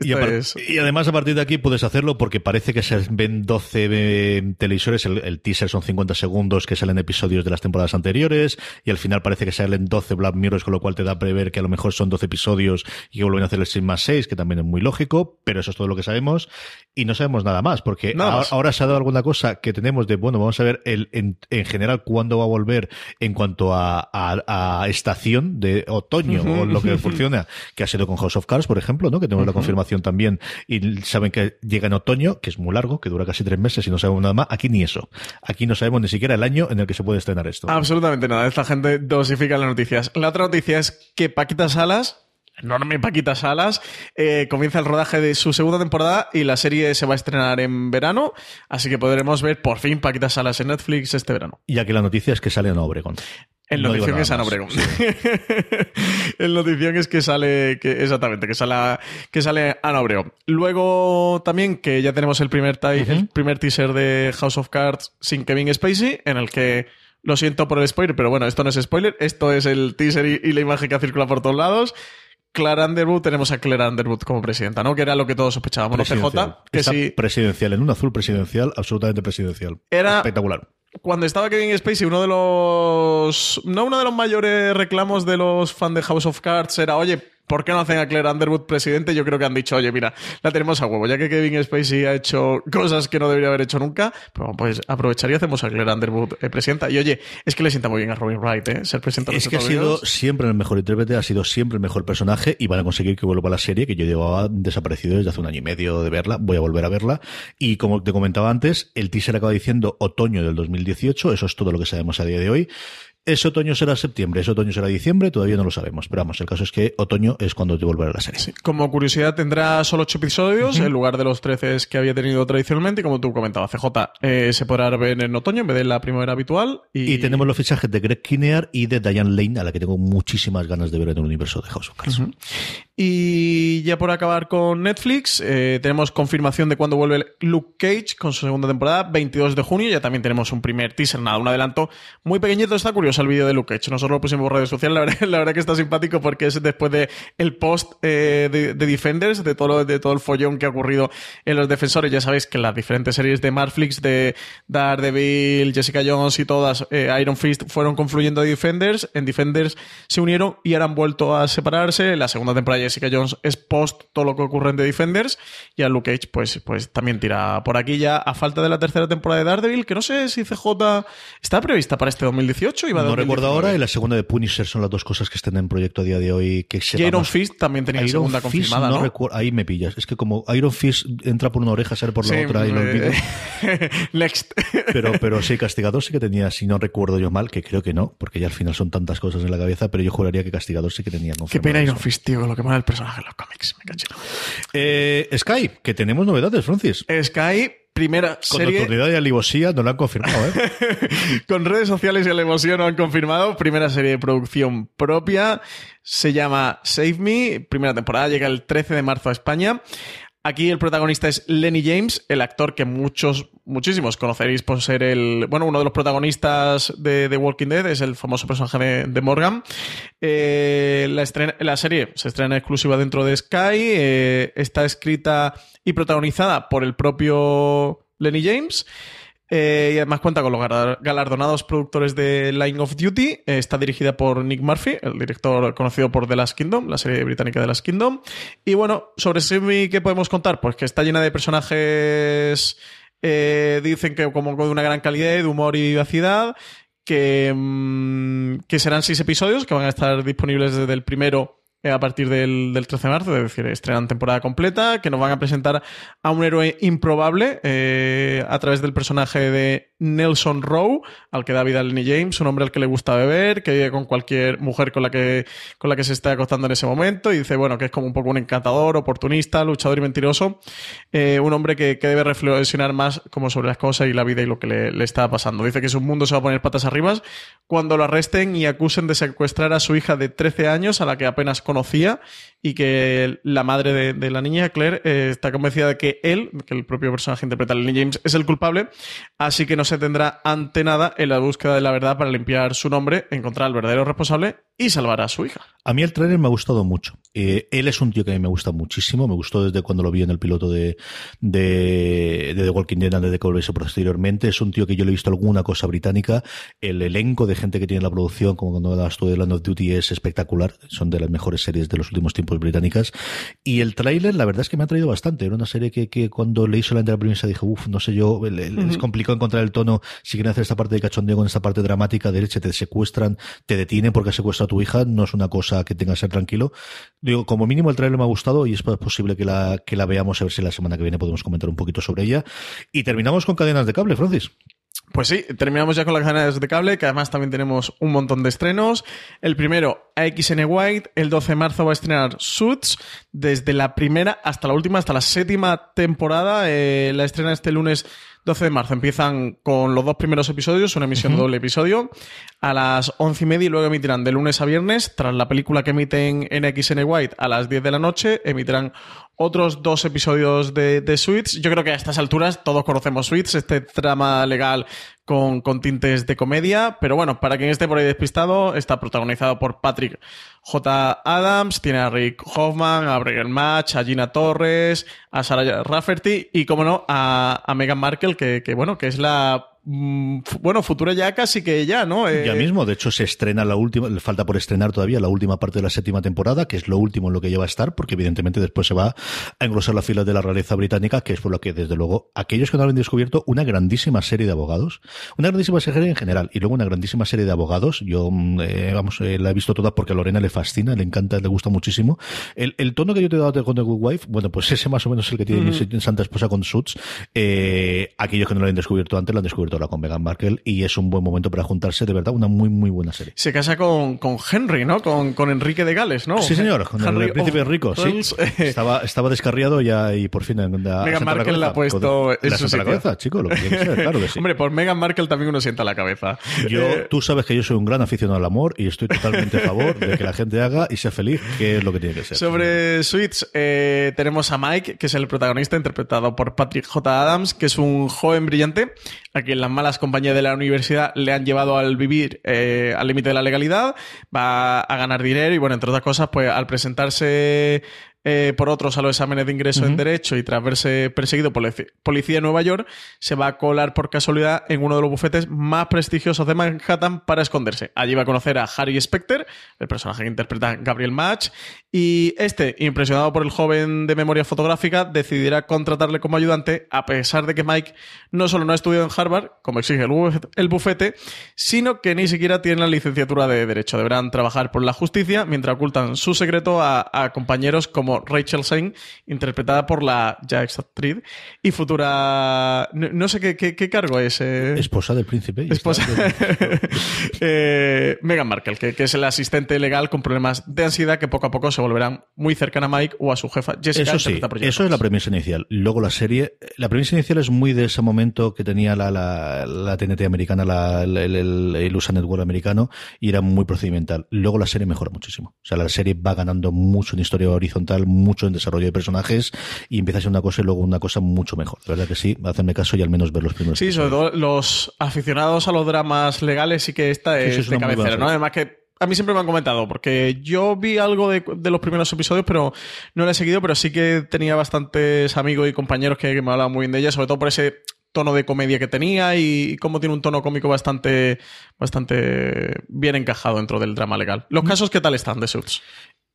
Y, y, además a partir de aquí puedes hacerlo porque parece que se ven 12 eh, televisores, el, teaser son 50 segundos que salen episodios de las temporadas anteriores y al final parece que salen 12 Black Mirrors, con lo cual te da a prever que a lo mejor son 12 episodios y que vuelven a hacer el 6 más 6, que también es muy lógico, pero eso es todo lo que sabemos y no sabemos nada más porque ahora, se ha dado alguna cosa que tenemos de, bueno, vamos a ver el, en, general cuándo va a volver en cuanto a, a, estación de otoño o lo que funciona, que ha sido con House of Cards, por ejemplo, ¿no? que tenemos la confirmación también y saben que llega en otoño, que es muy largo, que dura casi tres meses y no sabemos nada más. Aquí ni eso. Aquí no sabemos ni siquiera el año en el que se puede estrenar esto. Absolutamente nada. Esta gente dosifica las noticias. La otra noticia es que Paquita Salas enorme Paquita Salas, eh, comienza el rodaje de su segunda temporada y la serie se va a estrenar en verano, así que podremos ver por fin Paquita Salas en Netflix este verano. Y aquí la noticia es que sale en Obregón. El notición es Ana Obregón. el notición es que sale, que, exactamente, que sale, que sale Ana Obregón. Luego también que ya tenemos el primer, el primer teaser de House of Cards sin Kevin Spacey, en el que lo siento por el spoiler, pero bueno, esto no es spoiler, esto es el teaser y, la imagen que circula por todos lados. Clara Underwood, tenemos a Claire Underwood como presidenta, ¿no? Que era lo que todos sospechábamos. ¿no? PJ, que sí. Presidencial, en un azul presidencial, absolutamente presidencial. Era espectacular cuando estaba Kevin Spacey, uno de los. No uno de los mayores reclamos de los fans de House of Cards era, oye, ¿Por qué no hacen a Claire Underwood presidente? Yo creo que han dicho, oye, mira, la tenemos a huevo. Ya que Kevin Spacey ha hecho cosas que no debería haber hecho nunca, pues, pues aprovecharía y hacemos a Claire Underwood eh, presidenta. Y oye, es que le sienta muy bien a Robin Wright, ¿eh? Ser presidente Es que ha sido siempre el mejor intérprete, ha sido siempre el mejor personaje y van a conseguir que vuelva a la serie, que yo llevaba desaparecido desde hace un año y medio de verla. Voy a volver a verla. Y como te comentaba antes, el teaser acaba diciendo otoño del 2018. Eso es todo lo que sabemos a día de hoy. Ese otoño será septiembre, ese otoño será diciembre, todavía no lo sabemos. Pero vamos, el caso es que otoño es cuando te volverá la serie. Como curiosidad, tendrá solo ocho episodios en lugar de los 13 que había tenido tradicionalmente. Y como tú comentabas, CJ eh, se podrá ver en otoño en vez de la primavera habitual. Y... tenemos los fichajes de Greg Kinnear y de Diane Lane, a la que tengo muchísimas ganas de ver en el universo de House of Cards. Y ya por acabar con Netflix, eh, tenemos confirmación de cuándo vuelve Luke Cage con su segunda temporada, 22 de junio. Ya también tenemos un primer teaser, nada, un adelanto muy pequeñito. Está curioso el vídeo de Luke Cage. Nosotros lo pusimos por redes sociales. La verdad, la verdad que está simpático porque es después de el post eh, de, Defenders, de todo, de todo el follón que ha ocurrido en los defensores. Ya sabéis que las diferentes series de Marflix, de Daredevil, Jessica Jones y todas, eh, Iron Fist, fueron confluyendo a Defenders. En Defenders se unieron y ahora han vuelto a separarse. La segunda temporada Jessica Jones es post todo lo que ocurre en The Defenders y a Luke Cage pues, pues también tira por aquí ya a falta de la tercera temporada de Daredevil, que no sé si CJ está prevista para este 2018. Iba no recuerdo ahora y la segunda de Punisher son las dos cosas que están en proyecto a día de hoy. Que y Iron Fist también tenía segunda confirmada, ¿no? ahí me pillas. Es que como Iron Fist entra por una oreja, sale por la otra y lo olvido. Next. pero, pero sí, Castigador sí que tenía, si no recuerdo yo mal, que creo que no, porque ya al final son tantas cosas en la cabeza, pero yo juraría que Castigador sí que tenía. Qué pena Iron Fist, tío, lo que mola el personaje de los cómics. Me eh, Sky, que tenemos novedades, Francis. Sky, primera Con serie... Con autoridad y alivosía no lo han confirmado, ¿eh? Con redes sociales y alivosía no han confirmado. Primera serie de producción propia. Se llama Save Me. Primera temporada llega el 13 de marzo a España. Aquí el protagonista es Lenny James, el actor que muchos, muchísimos conoceréis por ser el, bueno, uno de los protagonistas de The Walking Dead, es el famoso personaje de, Morgan. Eh, la, serie se estrena exclusiva dentro de Sky, eh, está escrita y protagonizada por el propio Lenny James. Eh, y además cuenta con los galardonados productores de Line of Duty. Eh, está dirigida por Nick Murphy, el director conocido por The Last Kingdom, la serie británica The Last Kingdom. Y bueno, sobre Simi, ¿qué podemos contar? Pues que está llena de personajes, eh, dicen que como de una gran calidad, de humor y vivacidad. Que, mm, que serán seis episodios que van a estar disponibles desde el primero a partir del, 13 de marzo, es decir, estrenan temporada completa, que nos van a presentar a un héroe improbable eh, a través del personaje de Nelson Rowe, al que da vida Lenny James, un hombre al que le gusta beber, que vive con cualquier mujer con la que, con la que se está acostando en ese momento, y dice, bueno, que es como un poco un encantador, oportunista, luchador y mentiroso, eh, un hombre que, debe reflexionar más como sobre las cosas y la vida y lo que le, le está pasando. Dice que su mundo se va a poner patas arriba cuando lo arresten y acusen de secuestrar a su hija de 13 años, a la que apenas conocía y que la madre de, la niña, Claire, eh, está convencida de que él, que el propio personaje interpreta a Lenny James, es el culpable, así que no se tendrá ante nada en la búsqueda de la verdad para limpiar su nombre, encontrar al verdadero responsable y salvar a su hija. A mí el trailer me ha gustado mucho. Eh, él es un tío que a mí me gusta muchísimo. Me gustó desde cuando lo vi en el piloto de, de, The Walking Dead antes de que volviese posteriormente. Es un tío que yo le he visto alguna cosa británica. El elenco de gente que tiene la producción, como cuando dabas tú de Land of Duty, es espectacular. Son de las mejores series de los últimos tiempos británicas. Y el tráiler, la verdad es que me ha traído bastante. Era una serie que, que cuando leí solamente la premisa dije, uff, no sé yo, es complicado encontrar el tono. Si quieren hacer esta parte de cachondeo con esta parte dramática, de leche, te secuestran, te detienen porque has secuestrado a tu hija. No es una cosa que tenga que ser tranquilo. Digo, como mínimo el trailer me ha gustado y es posible que la, que la veamos a ver si la semana que viene podemos comentar un poquito sobre ella. Y terminamos con cadenas de cable, Francis. Pues sí, terminamos ya con las cadenas de cable, que además también tenemos un montón de estrenos. El primero, AXN White, el 12 de marzo va a estrenar Suits, desde la primera hasta la última, hasta la séptima temporada. Eh, la estrena este lunes 12 de marzo empiezan con los dos primeros episodios, una emisión doble episodio, a las once y media y luego emitirán de lunes a viernes, tras la película que emiten en XN White a las 10 de la noche, emitirán otros dos episodios de, de Suits. Yo creo que a estas alturas todos conocemos Suits, este trama legal con, con, tintes de comedia, pero bueno, para quien esté por ahí despistado, está protagonizado por Patrick J. Adams, tiene a Rick Hoffman, a Brian Match, a Gina Torres, a Sarah Rafferty y, como no, a, a Meghan Markle, que, que, bueno, que es la bueno, futura ya casi que ya, ¿no? Ya eh, mismo, de hecho se estrena la última, le falta por estrenar todavía la última parte de la séptima temporada, que es lo último en lo que lleva a estar, porque evidentemente después se va a engrosar la fila de la realeza británica, que es por lo que desde luego aquellos que no han descubierto una grandísima serie de abogados, una grandísima serie en general, y luego una grandísima serie de abogados, yo, mm, eh, vamos, eh, la he visto toda porque a Lorena le fascina, le encanta, le gusta muchísimo. El, el tono que yo te he dado con The Good Wife, bueno, pues ese más o menos es el que tiene mi Santa Esposa con Suits, aquellos que no lo han descubierto antes lo han descubierto con Meghan Markle y es un buen momento para juntarse, de verdad, una muy, muy buena serie. Se casa con, con Henry, ¿no? Con, con, Enrique de Gales, ¿no? Sí, señor, con el príncipe rico, sí. Estaba, estaba descarriado ya y por fin... Meghan Markle le ha puesto la, la cabeza, chico, lo que ser, claro que sí. Hombre, por Meghan Markle también uno sienta la cabeza. Yo, eh, tú sabes que yo soy un gran aficionado al amor y estoy totalmente a favor de que la gente haga y sea feliz, que es lo que tiene que ser. Sobre Sweets, eh, tenemos a Mike, que es el protagonista, interpretado por Patrick J. Adams, que es un joven brillante a quien las malas compañías de la universidad le han llevado al vivir eh, al límite de la legalidad, va a ganar dinero y, bueno, entre otras cosas, pues al presentarse eh, por otros a los exámenes de ingreso en Derecho y tras verse perseguido por la policía de Nueva York, se va a colar por casualidad en uno de los bufetes más prestigiosos de Manhattan para esconderse. Allí va a conocer a Harry Specter, el personaje que interpreta Gabriel Match, y este, impresionado por el joven de memoria fotográfica, decidirá contratarle como ayudante, a pesar de que Mike no solo no ha estudiado en Harvard, como exige el bufete, sino que ni siquiera tiene la licenciatura de Derecho. Deberán trabajar por la justicia mientras ocultan su secreto a, compañeros como Rachel Zane, interpretada por la ya actriz y futura. No, sé qué, cargo es. Eh. Esposa del príncipe. Esposa. eh, Meghan Markle, que, que, es el asistente legal con problemas de ansiedad que poco a poco se volverán muy cercana a Mike o a su jefa Jessica. Eso sí, eso es la premisa inicial. Luego la serie, la premisa inicial es muy de ese momento que tenía la, la, la TNT americana, la, el, el, el, USA Network americano, y era muy procedimental. Luego la serie mejora muchísimo. O sea, la serie va ganando mucho en historia horizontal, mucho en desarrollo de personajes y empieza a ser una cosa y luego una cosa mucho mejor. La verdad que sí, hacerme caso y al menos ver los primeros. Sí, sobre todo los aficionados a los dramas legales sí que esta es, de cabecera, ¿no? Además que a mí siempre me han comentado, porque yo vi algo de, los primeros episodios, pero no lo he seguido, pero sí que tenía bastantes amigos y compañeros que, me hablaban muy bien de ella, sobre todo por ese tono de comedia que tenía y cómo tiene un tono cómico bastante, bastante bien encajado dentro del drama legal. ¿Los mm. casos qué tal están de Suits?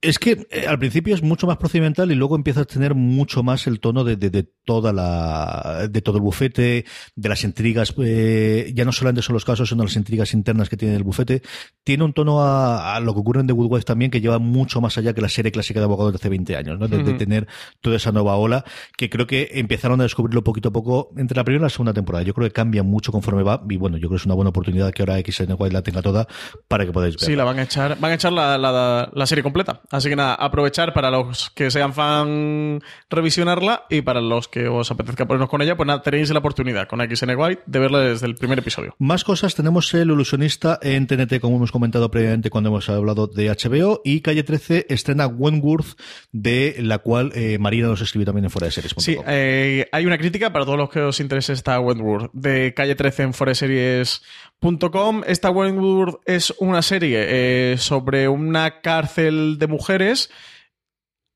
Es que eh, al principio es mucho más procedimental y luego empieza a tener mucho más el tono de, de, toda la de todo el bufete, de las intrigas, eh, ya no solamente son los casos, sino las intrigas internas que tiene el bufete. Tiene un tono a, lo que ocurre en The Good Wife también que lleva mucho más allá que la serie clásica de abogados de hace 20 años, ¿no? De, tener toda esa nueva ola que creo que empezaron a descubrirlo poquito a poco entre la primera y la segunda temporada. Yo creo que cambia mucho conforme va y bueno, yo creo que es una buena oportunidad que ahora XN White la tenga toda para que podáis ver. Sí, la van a echar, van a echar la, la, la serie completa. Así que nada, aprovechar para los que sean fan revisionarla y para los que os apetezca ponernos con ella, pues nada, tenéis la oportunidad con XN White de verla desde el primer episodio. Más cosas, tenemos el ilusionista en TNT, como hemos comentado previamente cuando hemos hablado de HBO, y Calle 13 estrena Wentworth, de la cual eh, Marina nos escribió también en fuera de series. Sí, eh, hay una crítica para todos los que os interese esta Wentworth de Calle 13 en fuera de series Com. Esta Wentworth es una serie eh, sobre una cárcel de mujeres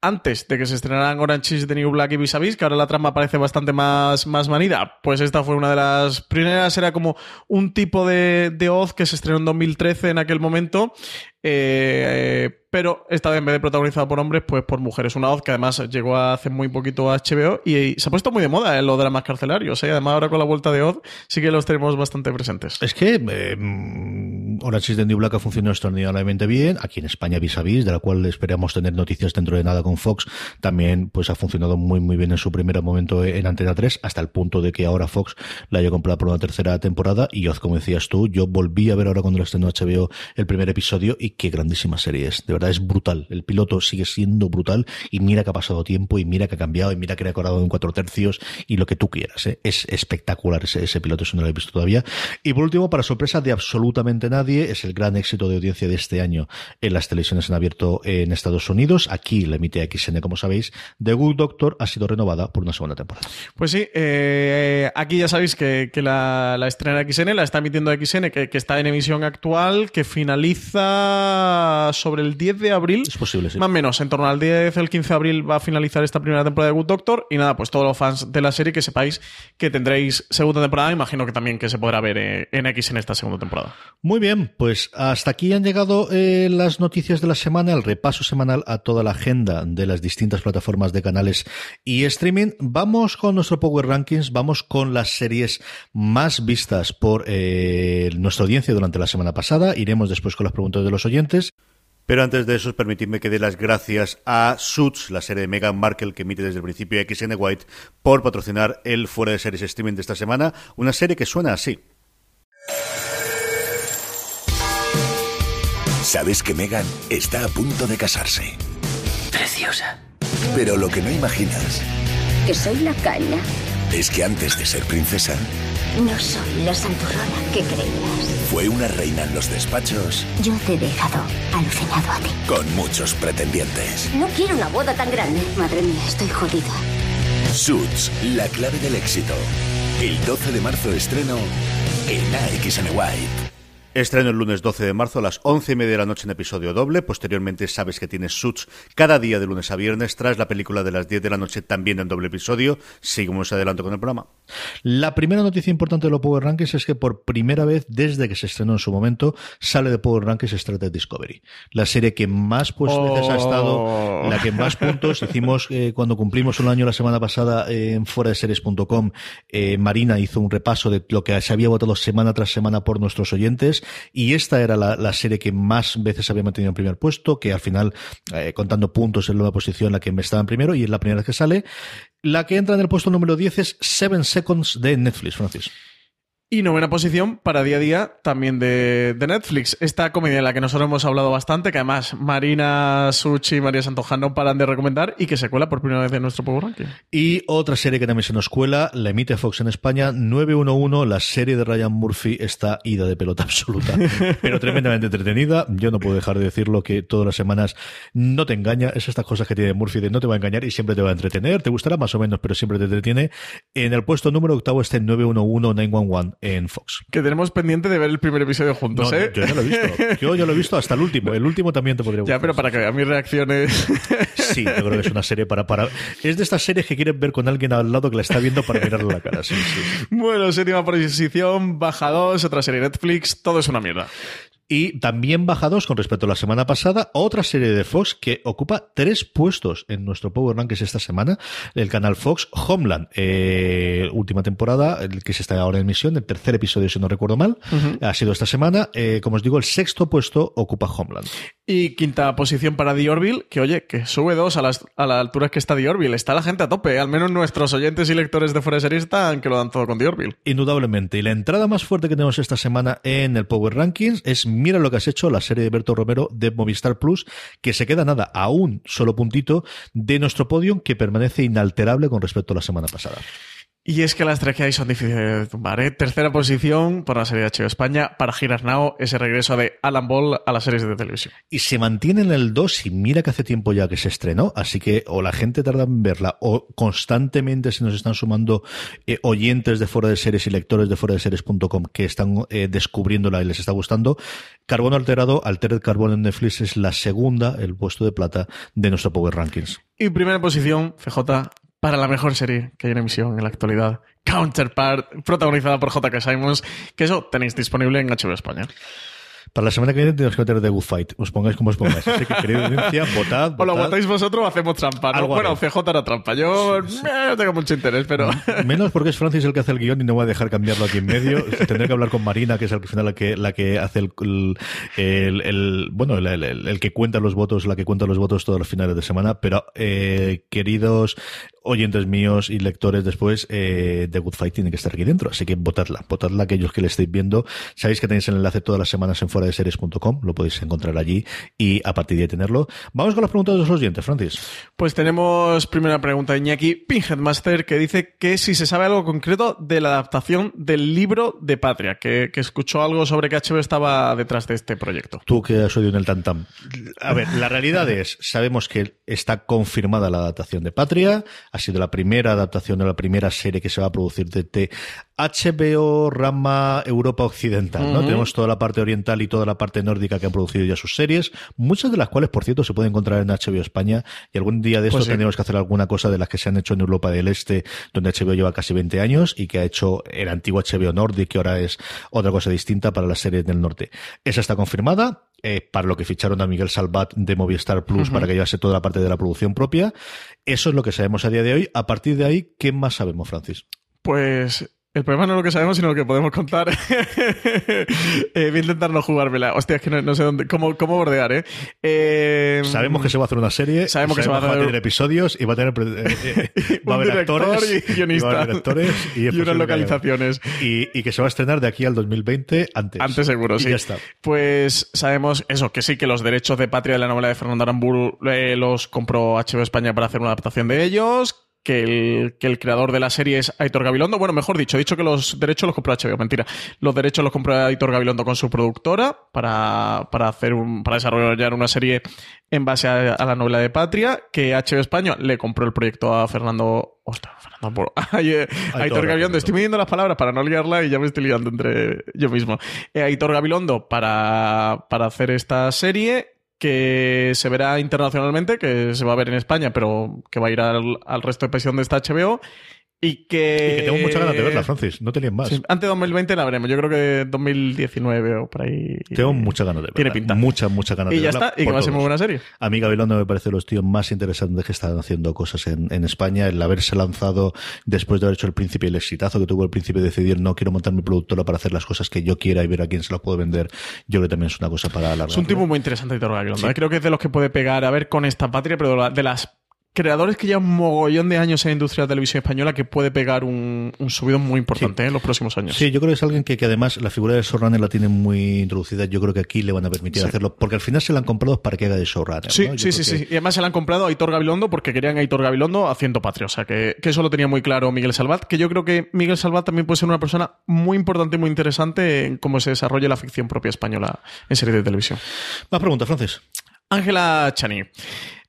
antes de que se estrenaran Orange is the New Black y Vis, -vis que ahora la trama parece bastante más, más manida, pues esta fue una de las primeras, era como un tipo de, de Oz que se estrenó en 2013 en aquel momento, eh, pero esta vez en vez de protagonizada por hombres, pues por mujeres. Una voz que además llegó hace muy poquito a HBO y, se ha puesto muy de moda en los dramas carcelarios. ¿eh? Además, ahora con la vuelta de Oz sí que los tenemos bastante presentes. Es que eh, Orange is the New Black ha funcionado extraordinariamente bien. Aquí en España, vis a vis, de la cual esperamos tener noticias dentro de nada con Fox, también pues ha funcionado muy muy bien en su primer momento en Antena 3, hasta el punto de que ahora Fox la haya comprado por una tercera temporada. Y Oz, como decías tú, yo volví a ver ahora cuando la estrenó HBO el primer episodio y qué grandísima serie es. De verdad es brutal. El piloto sigue siendo brutal y mira que ha pasado tiempo y mira que ha cambiado y mira que ha decorado en cuatro tercios y lo que tú quieras. ¿eh? Es espectacular ese, ese piloto, si no lo he visto todavía. Y por último, para sorpresa de absolutamente nadie, es el gran éxito de audiencia de este año en las televisiones en abierto en Estados Unidos. Aquí la emite XN, como sabéis. The Good Doctor ha sido renovada por una segunda temporada. Pues sí, eh, aquí ya sabéis que, la, la, estrena XN, la está emitiendo XN, que está en emisión actual, que finaliza sobre el 10 de abril. Es posible, sí. Más o menos, en torno al 10 el 15 de abril va a finalizar esta primera temporada de Good Doctor. Y nada, pues todos los fans de la serie que sepáis que tendréis segunda temporada. Imagino que también que se podrá ver eh, en X en esta segunda temporada. Muy bien, pues hasta aquí han llegado eh, las noticias de la semana, el repaso semanal a toda la agenda de las distintas plataformas de canales y streaming. Vamos con nuestro Power Rankings, vamos con las series más vistas por eh, nuestra audiencia durante la semana pasada. Iremos después con las preguntas de los oyentes pero antes de eso, permitidme que dé las gracias a Suits, la serie de Meghan Markle que emite desde el principio XN White, por patrocinar el fuera de series streaming de esta semana. Una serie que suena así. Sabes que Meghan está a punto de casarse. Preciosa. Pero lo que no imaginas. Que soy la caña. Es que antes de ser princesa. No soy la santurrona que creías. Fue una reina en los despachos. Yo te he dejado alucinado a ti. Con muchos pretendientes. No quiero una boda tan grande. Madre mía, estoy jodida. Suits, la clave del éxito. El 12 de marzo estreno en AXN White. Estreno el lunes 12 de marzo a las 11 y media de la noche en episodio doble. Posteriormente sabes que tienes Suits cada día de lunes a viernes. Tras la película de las 10 de la noche también en doble episodio. Seguimos adelante con el programa. La primera noticia importante de los Power Rankings es que por primera vez desde que se estrenó en su momento sale de Power Rankings Strategy Discovery. La serie que más pues ha estado, oh. la que más puntos hicimos eh, cuando cumplimos un año la semana pasada eh, en fuera de series.com. Eh, Marina hizo un repaso de lo que se había votado semana tras semana por nuestros oyentes y esta era la, serie que más veces había mantenido en primer puesto, que al final, eh, contando puntos en la posición la que estaba en primero y es la primera vez que sale. La que entra en el puesto número 10 es Seven Seconds de Netflix, Francis. Y novena posición para día a día también de, de Netflix. Esta comedia en la que nosotros hemos hablado bastante, que además Marina Suchi y María Santoja no paran de recomendar y que se cuela por primera vez en nuestro Power Ranking. Y otra serie que también se nos cuela, la emite Fox en España, 911, la serie de Ryan Murphy está ida de pelota absoluta, pero tremendamente entretenida. Yo no puedo dejar de decirlo que todas las semanas no te engaña, es estas cosas que tiene Murphy de no te va a engañar y siempre te va a entretener, te gustará más o menos, pero siempre te entretiene. En el puesto número octavo está el 911 911 en Fox. Que tenemos pendiente de ver el primer episodio juntos, No, ¿eh? Yo ya lo he visto. Yo ya lo he visto hasta el último. El último también te podría Ya, gustar. pero para que vean mis reacciones. Sí, yo creo que es una serie para, para. Es de estas series que quieren ver con alguien al lado que la está viendo para mirarle la cara. Sí, sí, bueno, séptima posición, baja 2, otra serie Netflix, todo es una mierda. Y también baja dos con respecto a la semana pasada, otra serie de Fox que ocupa tres puestos en nuestro Power Rankings esta semana, el canal Fox Homeland, eh, última temporada, el que se está ahora en emisión, el tercer episodio si no recuerdo mal, ha sido esta semana, Eh, como os digo, el sexto puesto ocupa Homeland. Y quinta posición para The Orville, que oye, que sube dos a las, a la altura que está The Orville. Está la gente a tope, al menos nuestros oyentes y lectores de fuera están que lo dan todo con The Orville. Indudablemente. Y la entrada más fuerte que tenemos esta semana en el Power Rankings es Mira lo que has hecho, la serie de Berto Romero de Movistar Plus, que se queda nada a un solo puntito de nuestro podium que permanece inalterable con respecto a la semana pasada. Y es que las tres que hay son difíciles de tumbar, ¿eh? Tercera posición por la serie de HBO España, para Giras Now, ese regreso de Alan Ball a las series de televisión. Y se mantiene en el 2 y mira que hace tiempo ya que se estrenó, así que o la gente tarda en verla o constantemente se nos están sumando eh, oyentes de fuera de series y lectores de fuera de series.com que están eh, descubriéndola y les está gustando. Carbono Alterado, Altered Carbon en Netflix es la segunda, el puesto de plata de nuestro Power Rankings. Y primera posición, CJ, para la mejor serie que hay en emisión en la actualidad, Counterpart, protagonizada por J.K. Simons, que eso tenéis disponible en HBO España. Para la semana que viene tenemos que meter The Good Fight. Os pongáis como os pongáis. Así que, querida audiencia, votad, O lo votáis vosotros o hacemos trampa. ¿no? Algo Bueno. CJ era trampa. Yo eh, no tengo mucho interés, pero... Menos porque es Francis el que hace el guion y no voy a dejar cambiarlo aquí en medio. Tendré que hablar con Marina, que es al final la que, la que hace el, el, bueno, el, el- el- el que cuenta los votos, la que cuenta los votos todos los finales de semana. Pero, eh, queridos oyentes míos y lectores después, eh, The Good Fight tiene que estar aquí dentro. Así que votadla, votadla aquellos que le estéis viendo. Sabéis que tenéis el enlace todas las semanas en fuera de series.com, lo podéis encontrar allí y a partir de ahí tenerlo. Vamos con las preguntas de los oyentes, Francis. Pues tenemos primera pregunta de Iñaki Pinhead Master que dice que si se sabe algo concreto de la adaptación del libro de Patria, que, que escuchó algo sobre que HBO estaba detrás de este proyecto. Tú que has oído en el tantam. A ver, la realidad es, sabemos que está confirmada la adaptación de Patria, ha sido la primera adaptación de la primera serie que se va a producir desde HBO rama Europa Occidental, ¿no? Tenemos toda la parte oriental y toda la parte nórdica que han producido ya sus series, muchas de las cuales, por cierto, se pueden encontrar en HBO España y algún día de Pues estos sí. tendremos que hacer alguna cosa de las que se han hecho en Europa del Este, donde HBO lleva casi 20 años y que ha hecho el antiguo HBO Nordic, que ahora es otra cosa distinta para las series del norte. Esa está confirmada, eh, para lo que ficharon a Miguel Salvat de Movistar Plus para que llevase toda la parte de la producción propia. Eso es lo que sabemos a día de hoy. A partir de ahí, ¿qué más sabemos, Francis? Pues el problema no es lo que sabemos, sino lo que podemos contar. Eh, voy a intentar no jugármela. Hostia, es que no, no sé dónde, cómo, cómo bordear, ¿eh? Eh, Sabemos que se va a hacer una serie, Sabemos que se va a hacer- tener episodios y va a tener eh, eh, va a haber actores y guionista. va a haber directores y, y unas localizaciones. y, y que se va a estrenar de aquí al 2020 antes. Antes seguro, Y sí. ya está. Pues sabemos eso, que sí, que los derechos de patria de la novela de Fernando Aramburu los compró HBO España para hacer una adaptación de ellos. Que el, que el creador de la serie es Aitor Gabilondo. Bueno, mejor dicho, he dicho que los derechos los compró HBO, mentira. Los derechos los compró Aitor Gabilondo con su productora para, para hacer un, para desarrollar una serie en base a, a la novela de Patria, que HBO España le compró el proyecto a Fernando. Ostras, Fernando eh, Aitor Gabilondo. Estoy midiendo las palabras para no liarla y ya me estoy liando entre yo mismo. Eh, Aitor Gabilondo para, para hacer esta serie que se verá internacionalmente, que se va a ver en España, pero que va a ir al, resto de presión de esta HBO. Y que, Y que tengo muchas ganas de verla, Francis. No tenías más. Sí, antes de 2020 la veremos. Yo creo que 2019 o por ahí. Tengo muchas ganas de verla. Tiene pinta. Muchas, muchas ganas Y de ya verla. está, y que va a ser muy buena serie. A mí Gabilondo me parece de los tíos más interesantes que están haciendo cosas en, en España. El haberse lanzado después de haber hecho El Príncipe y el exitazo que tuvo El Príncipe de decidir no quiero montar mi productora para hacer las cosas que yo quiera y ver a quién se las puedo vender. Yo creo que también es una cosa para alargar. Es un tipo muy interesante, Gabilondo. Sí. ¿eh? Creo que es de los que puede pegar, a ver, con esta patria, pero de las creadores que llevan un mogollón de años en la industria de la televisión española que puede pegar un, un subidón muy importante Sí. en los próximos años. Sí, yo creo que es alguien que, que además la figura de showrunner la tiene muy introducida. Yo creo que aquí le van a permitir Sí. hacerlo, porque al final se la han comprado para que haga de showrunner. Sí, sí, sí, que- sí. Y además se le han comprado a Aitor Gabilondo porque querían a Aitor Gabilondo haciendo patria. O sea, que, que eso lo tenía muy claro Miguel Salvat. Que yo creo que Miguel Salvat también puede ser una persona muy importante y muy interesante en cómo se desarrolla la ficción propia española en series de televisión. Más preguntas, Francis. Ángela Chani.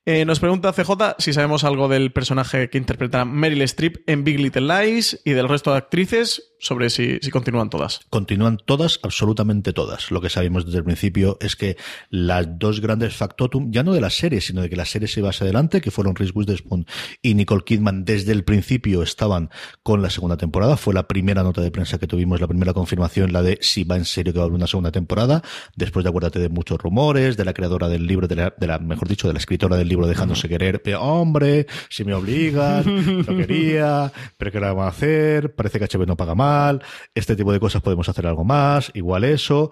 Eh, nos pregunta CJ si sabemos algo del personaje que interpreta Meryl Streep en Big Little Lies y del resto de actrices sobre si, si continúan todas. Continúan todas, absolutamente todas. Lo que sabemos desde el principio es que las dos grandes factotum, ya no de la serie, sino de que la serie se iba hacia adelante, que fueron Reese Witherspoon y Nicole Kidman, desde el principio estaban con la segunda temporada. Fue la primera nota de prensa que tuvimos, la primera confirmación, la de si va en serio que va a haber una segunda temporada. Después de acuérdate de muchos rumores, de la creadora del libro, de la, de la mejor dicho, de la escritora del libro dejándose querer. Pero, hombre, si me obligan, lo quería, pero ¿qué le vamos a hacer? Parece que HBO no paga mal. Este tipo de cosas podemos hacer algo más, igual eso.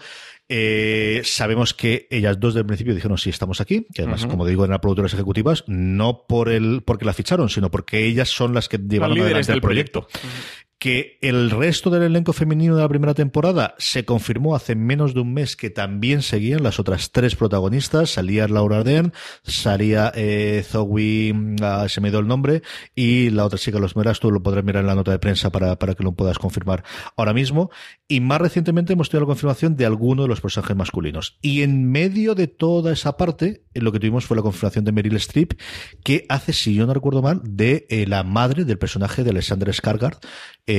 Eh, sabemos que ellas dos del principio dijeron sí estamos aquí, que además, como digo, eran productoras ejecutivas, no por el, porque la ficharon, sino porque ellas son las que llevaron líderes adelante el proyecto. Que el resto del elenco femenino de la primera temporada se confirmó hace menos de un mes que también seguían las otras tres protagonistas. Salía Laura Dern, salía eh, Zoe, mm, ah, se me dio el nombre, y la otra chica, los meras, tú lo podrás mirar en la nota de prensa para, para que lo puedas confirmar ahora mismo. Y más recientemente hemos tenido la confirmación de alguno de los personajes masculinos. Y en medio de toda esa parte, lo que tuvimos fue la confirmación de Meryl Streep, que hace, si yo no recuerdo mal, de eh, la madre del personaje de Alexander Skarsgård, eh,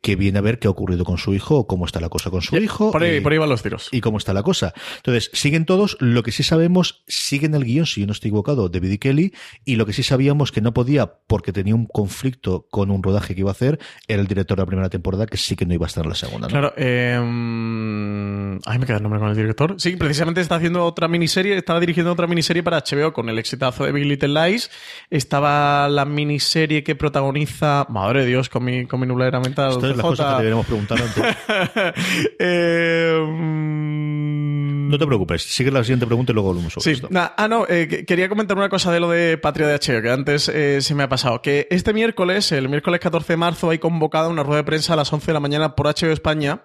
que viene a ver qué ha ocurrido con su hijo, cómo está la cosa con su hijo. Por ahí, eh, por ahí van los tiros. y cómo está la cosa. Entonces, siguen todos. Lo que sí sabemos, siguen el guion, si yo no estoy equivocado, de Biddy Kelly. Y lo que sí sabíamos que no podía, porque tenía un conflicto con un rodaje que iba a hacer, era el director de la primera temporada, que sí que no iba a estar en la segunda. ¿no? Claro, eh, mm, ay, me queda el nombre con el director. Sí, precisamente está haciendo otra miniserie, estaba dirigiendo otra miniserie para HBO con el exitazo de Big Little Lies. Estaba la miniserie que protagoniza, madre de Dios, con mi, con mi Esto es las cosas que deberíamos preguntar antes. Eh, mm, No te preocupes, sigue la siguiente pregunta y luego volvemos sobre Sí, esto. ah, no, eh, que- quería comentar una cosa de lo de Patria de HBO, que antes eh, se me ha pasado. Que este miércoles, el miércoles 14 de marzo, hay convocada una rueda de prensa a las 11 de la mañana por HBO España,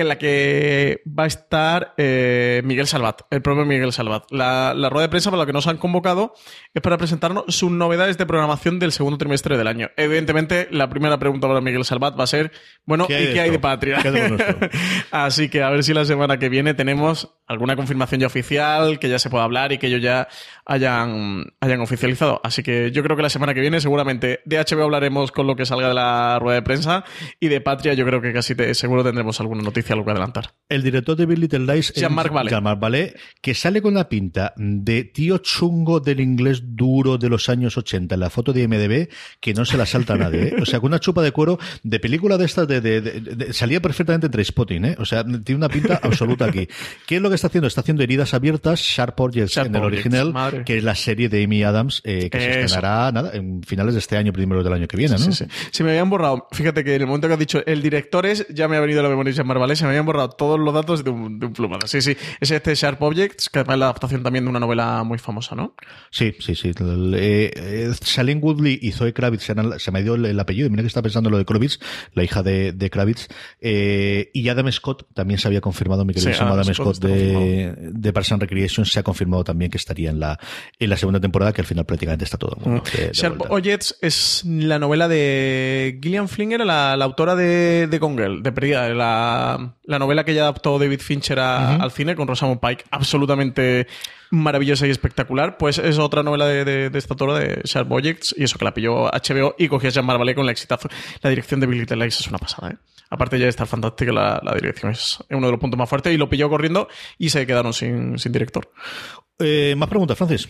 en la que va a estar eh, Miguel Salvat, el propio Miguel Salvat. La, la rueda de prensa para la que nos han convocado es para presentarnos sus novedades de programación del segundo trimestre del año. Evidentemente, la primera pregunta para Miguel Salvat va a ser, bueno, ¿Qué hay ¿y qué hay de Patria? Así que a ver si la semana que viene tenemos alguna confirmación ya oficial, que ya se pueda hablar y que ellos ya hayan, hayan oficializado. Así que yo creo que la semana que viene seguramente de HBO hablaremos con lo que salga de la rueda de prensa y de Patria yo creo que casi te- seguro tendremos alguna noticia, algo que adelantar. El director de Big Little Lies es Jean-Marc Vallée. Jean-Marc Vallée, que sale con la pinta de tío chungo del inglés duro de los años 80 en la foto de IMDB, que no se la salta a nadie. ¿eh? O sea, con una chupa de cuero de película de estas, de, de- de- de- salía perfectamente entre Spotting, ¿eh? O sea, tiene una pinta absoluta aquí. ¿Qué es lo que está haciendo? Está haciendo heridas abiertas, Sharp Objects Sharp en el Objects, original, madre. que es la serie de Amy Adams, eh, que se estrenará nada, en finales de este año, primeros del año que viene, ¿no? Sí, sí. Se me habían borrado, fíjate que en el momento que has dicho el director es, ya me ha venido a la memoria Jean Marvalé, se me habían borrado todos los datos de un, de un plumado. Sí, sí. Es este Sharp Objects, que además es la adaptación también de una novela muy famosa, ¿no? Sí, sí, sí. Eh, eh, Shailene Woodley y Zoe Kravitz se, me dio el, el apellido. Mira que está pensando en lo de Kravitz, la hija de, de Kravitz. Eh, y Adam Scott también se había confirmado, mi querido Sí, Adam Adam, Scott de, de Parks and Recreation se ha confirmado también que estaría en la, en la segunda temporada, que al final prácticamente está todo de- de Sharp. Objects es la novela de Gillian Flinger, la, la autora de, de Gone Girl, de Perdida, la, la novela que ya adaptó David Fincher a- al cine con Rosamund Pike, absolutamente maravillosa y espectacular. Pues es otra novela de, de- de esta autora de Sharp Objects y eso que la pilló HBO y cogió a Jean Marvalé con la exitazo. La dirección de Big Little Lies es una pasada, ¿eh? Aparte ya de estar fantástica, la, la dirección es uno de los puntos más fuertes y lo pilló corriendo y se quedaron sin, sin director. Eh, más preguntas, Francis.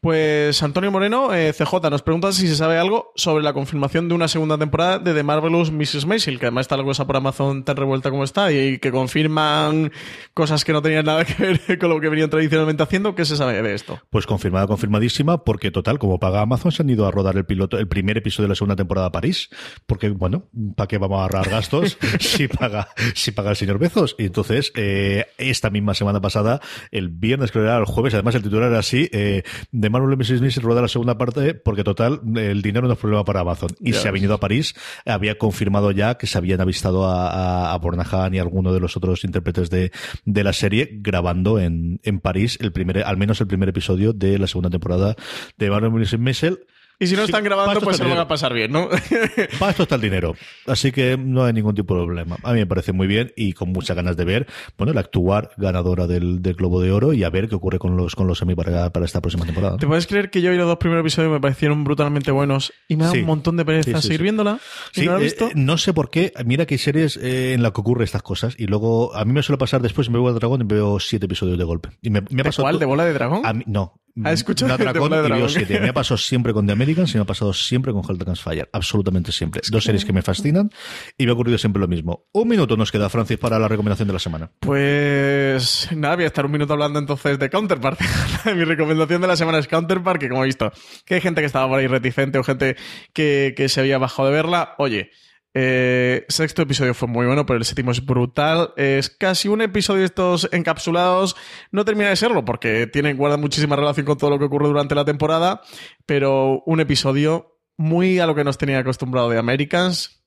Pues Antonio Moreno, eh, CJ, nos pregunta si se sabe algo sobre la confirmación de una segunda temporada de The Marvelous Mrs. Maisel, que además está la cosa por Amazon tan revuelta como está, y que confirman cosas que no tenían nada que ver con lo que venían tradicionalmente haciendo. ¿Qué se sabe de esto? Pues confirmada, confirmadísima, porque total, como paga Amazon, se han ido a rodar el piloto, el primer episodio de la segunda temporada a París, porque bueno, ¿para qué vamos a ahorrar gastos si paga, si paga el señor Bezos? Y entonces, eh, esta misma semana pasada, el viernes creo que era el jueves, además además el titular era así, eh, de Marvel Mrs. Mrs. rueda la segunda parte porque total, el dinero no es problema para Amazon. Y se ha venido a París, había confirmado ya que se habían avistado a, a, a Bornahan y a alguno de los otros intérpretes de, de la serie grabando en, en París el primer, al menos el primer episodio de la segunda temporada de Marvel Mrs. Mrs. Y si no están grabando, pues se lo van a pasar bien, ¿no? Para esto está el dinero. Así que no hay ningún tipo de problema. A mí me parece muy bien y con muchas ganas de ver, bueno, la actuar ganadora del, del Globo de Oro y a ver qué ocurre con los, con los Emmy para, para esta próxima temporada. ¿Te puedes creer que yo vi los dos primeros episodios y me parecieron brutalmente buenos y me da Sí. un montón de pereza Sí, sí, seguir viéndola? ¿Y no la eh, visto? eh, no sé por qué. Mira que hay series eh, en las que ocurre estas cosas y luego a mí me suele pasar después, me veo al dragón y veo siete episodios de golpe. Y me, ¿De cuál? ¿De bola de dragón? A mí- no. Ah, escucha, La de Dragón Bola de y veo Dragón. siete. Me ha pasado siempre con The Americans y me ha pasado siempre con Against Fire. Absolutamente siempre. Dos series que me fascinan y me ha ocurrido siempre lo mismo. Un minuto nos queda, Francis, para la recomendación de la semana. Pues nada, voy a estar un minuto hablando entonces de Counterpart. Mi recomendación de la semana es Counterpart, que como he visto que hay gente que estaba por ahí reticente o gente que, que se había bajado de verla. Oye, eh, sexto episodio fue muy bueno, pero el séptimo es brutal. Es casi un episodio de estos encapsulados. No termina de serlo porque tiene, guarda muchísima relación con todo lo que ocurre durante la temporada, pero un episodio muy a lo que nos tenía acostumbrado de Americans.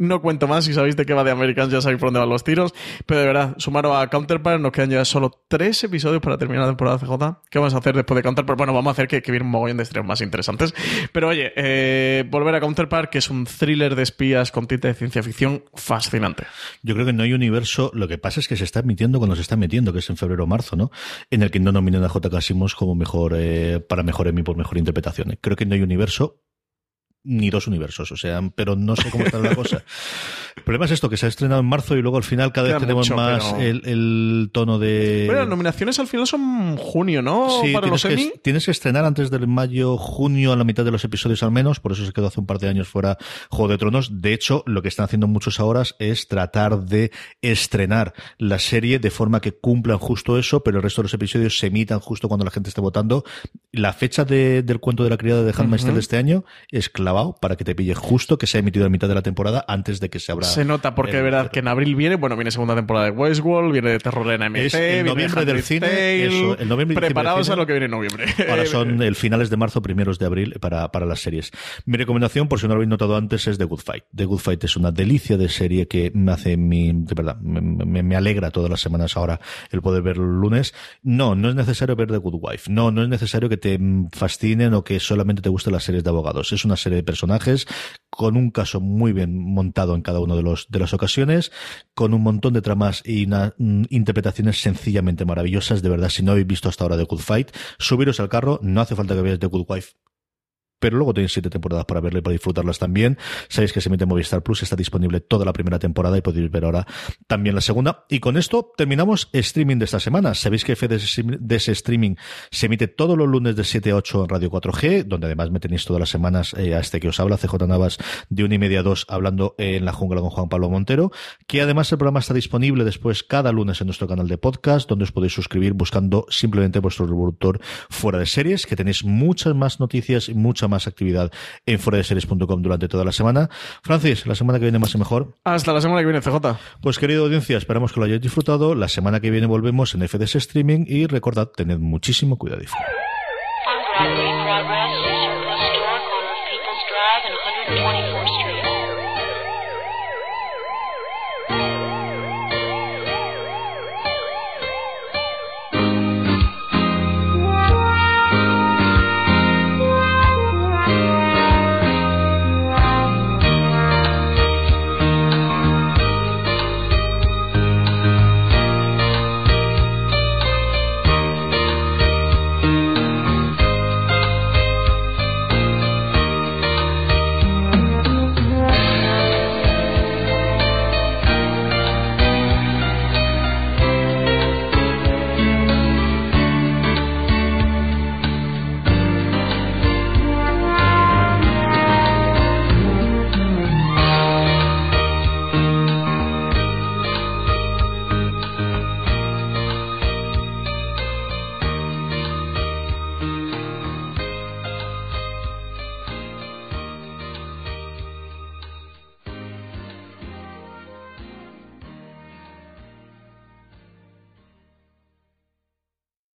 No cuento más, si sabéis de qué va de Americans ya sabéis por dónde van los tiros, pero de verdad, sumaros a Counterpart, nos quedan ya solo tres episodios para terminar la temporada CJ. ¿Qué vamos a hacer después de Counterpart? Bueno, vamos a hacer que, que un mogollón de estrenos más interesantes. Pero oye, eh, volver a Counterpart, que es un thriller de espías con tinte de ciencia ficción fascinante. Yo creo que no hay universo. Lo que pasa es que se está emitiendo cuando se está metiendo, que es en febrero o marzo, ¿no? En el que no nominan a J.K. Simmons como mejor, eh, para mejor Emmy por mejor interpretación. Creo que no hay universo ni dos universos, o sea, pero no sé cómo está la cosa. El problema es esto, que se ha estrenado en marzo y luego al final cada vez Queda tenemos mucho, más pero- el, el tono de... Bueno, las nominaciones al final son junio, ¿no? Sí, Para tienes los que, tienes que estrenar antes del mayo, junio, a la mitad de los episodios al menos, por eso se quedó hace un par de años fuera Juego de Tronos. De hecho, lo que están haciendo muchos ahora es tratar de estrenar la serie de forma que cumplan justo eso, pero el resto de los episodios se emitan justo cuando la gente esté votando. La fecha de- del cuento de la criada de Handmaid's de este año es para que te pille justo que se ha emitido a mitad de la temporada antes de que se abra. Se nota porque el- de verdad que en abril viene, bueno, viene segunda temporada de Westworld, viene de terror en AMC, Es el viene noviembre del cine, Tale. eso, el noviembre y diciembre del Preparaos cine. a lo que viene en noviembre. Ahora son el finales de marzo, primeros de abril para, para las series. Mi recomendación, por si no lo habéis notado antes, es The Good Fight. The Good Fight es una delicia de serie que me hace mi, de verdad, me, me- alegra todas las semanas ahora el poder ver los lunes. No, no es necesario ver The Good Wife. No, no es necesario que te mm, fascinen o que solamente te gusten las series de abogados. Es una serie personajes con un caso muy bien montado en cada una de los de las ocasiones, con un montón de tramas y unas mm, interpretaciones sencillamente maravillosas. De verdad, si no habéis visto hasta ahora The Good Fight, subiros al carro, no hace falta que veáis The Good Wife. Pero luego tenéis siete temporadas para verla y para disfrutarlas también. Sabéis que se emite Movistar Plus, está disponible toda la primera temporada y podéis ver ahora también la segunda. Y con esto terminamos streaming de esta semana. Sabéis que Fede de streaming se emite todos los lunes de 7 a 8 en Radio 4G, donde además me tenéis todas las semanas eh, a este que os habla, CJ Navas, de una y media a dos, hablando eh, en la jungla con Juan Pablo Montero, que además el programa está disponible después cada lunes en nuestro canal de podcast, donde os podéis suscribir buscando simplemente vuestro reproductor fuera de series, que tenéis muchas más noticias y mucha más actividad en fuera de series.com durante toda la semana. Francis, la semana que viene más y mejor. Hasta la semana que viene, CJ. Pues querida audiencia, esperamos que lo hayáis disfrutado. La semana que viene volvemos en FDS Streaming y recordad, tened muchísimo cuidado.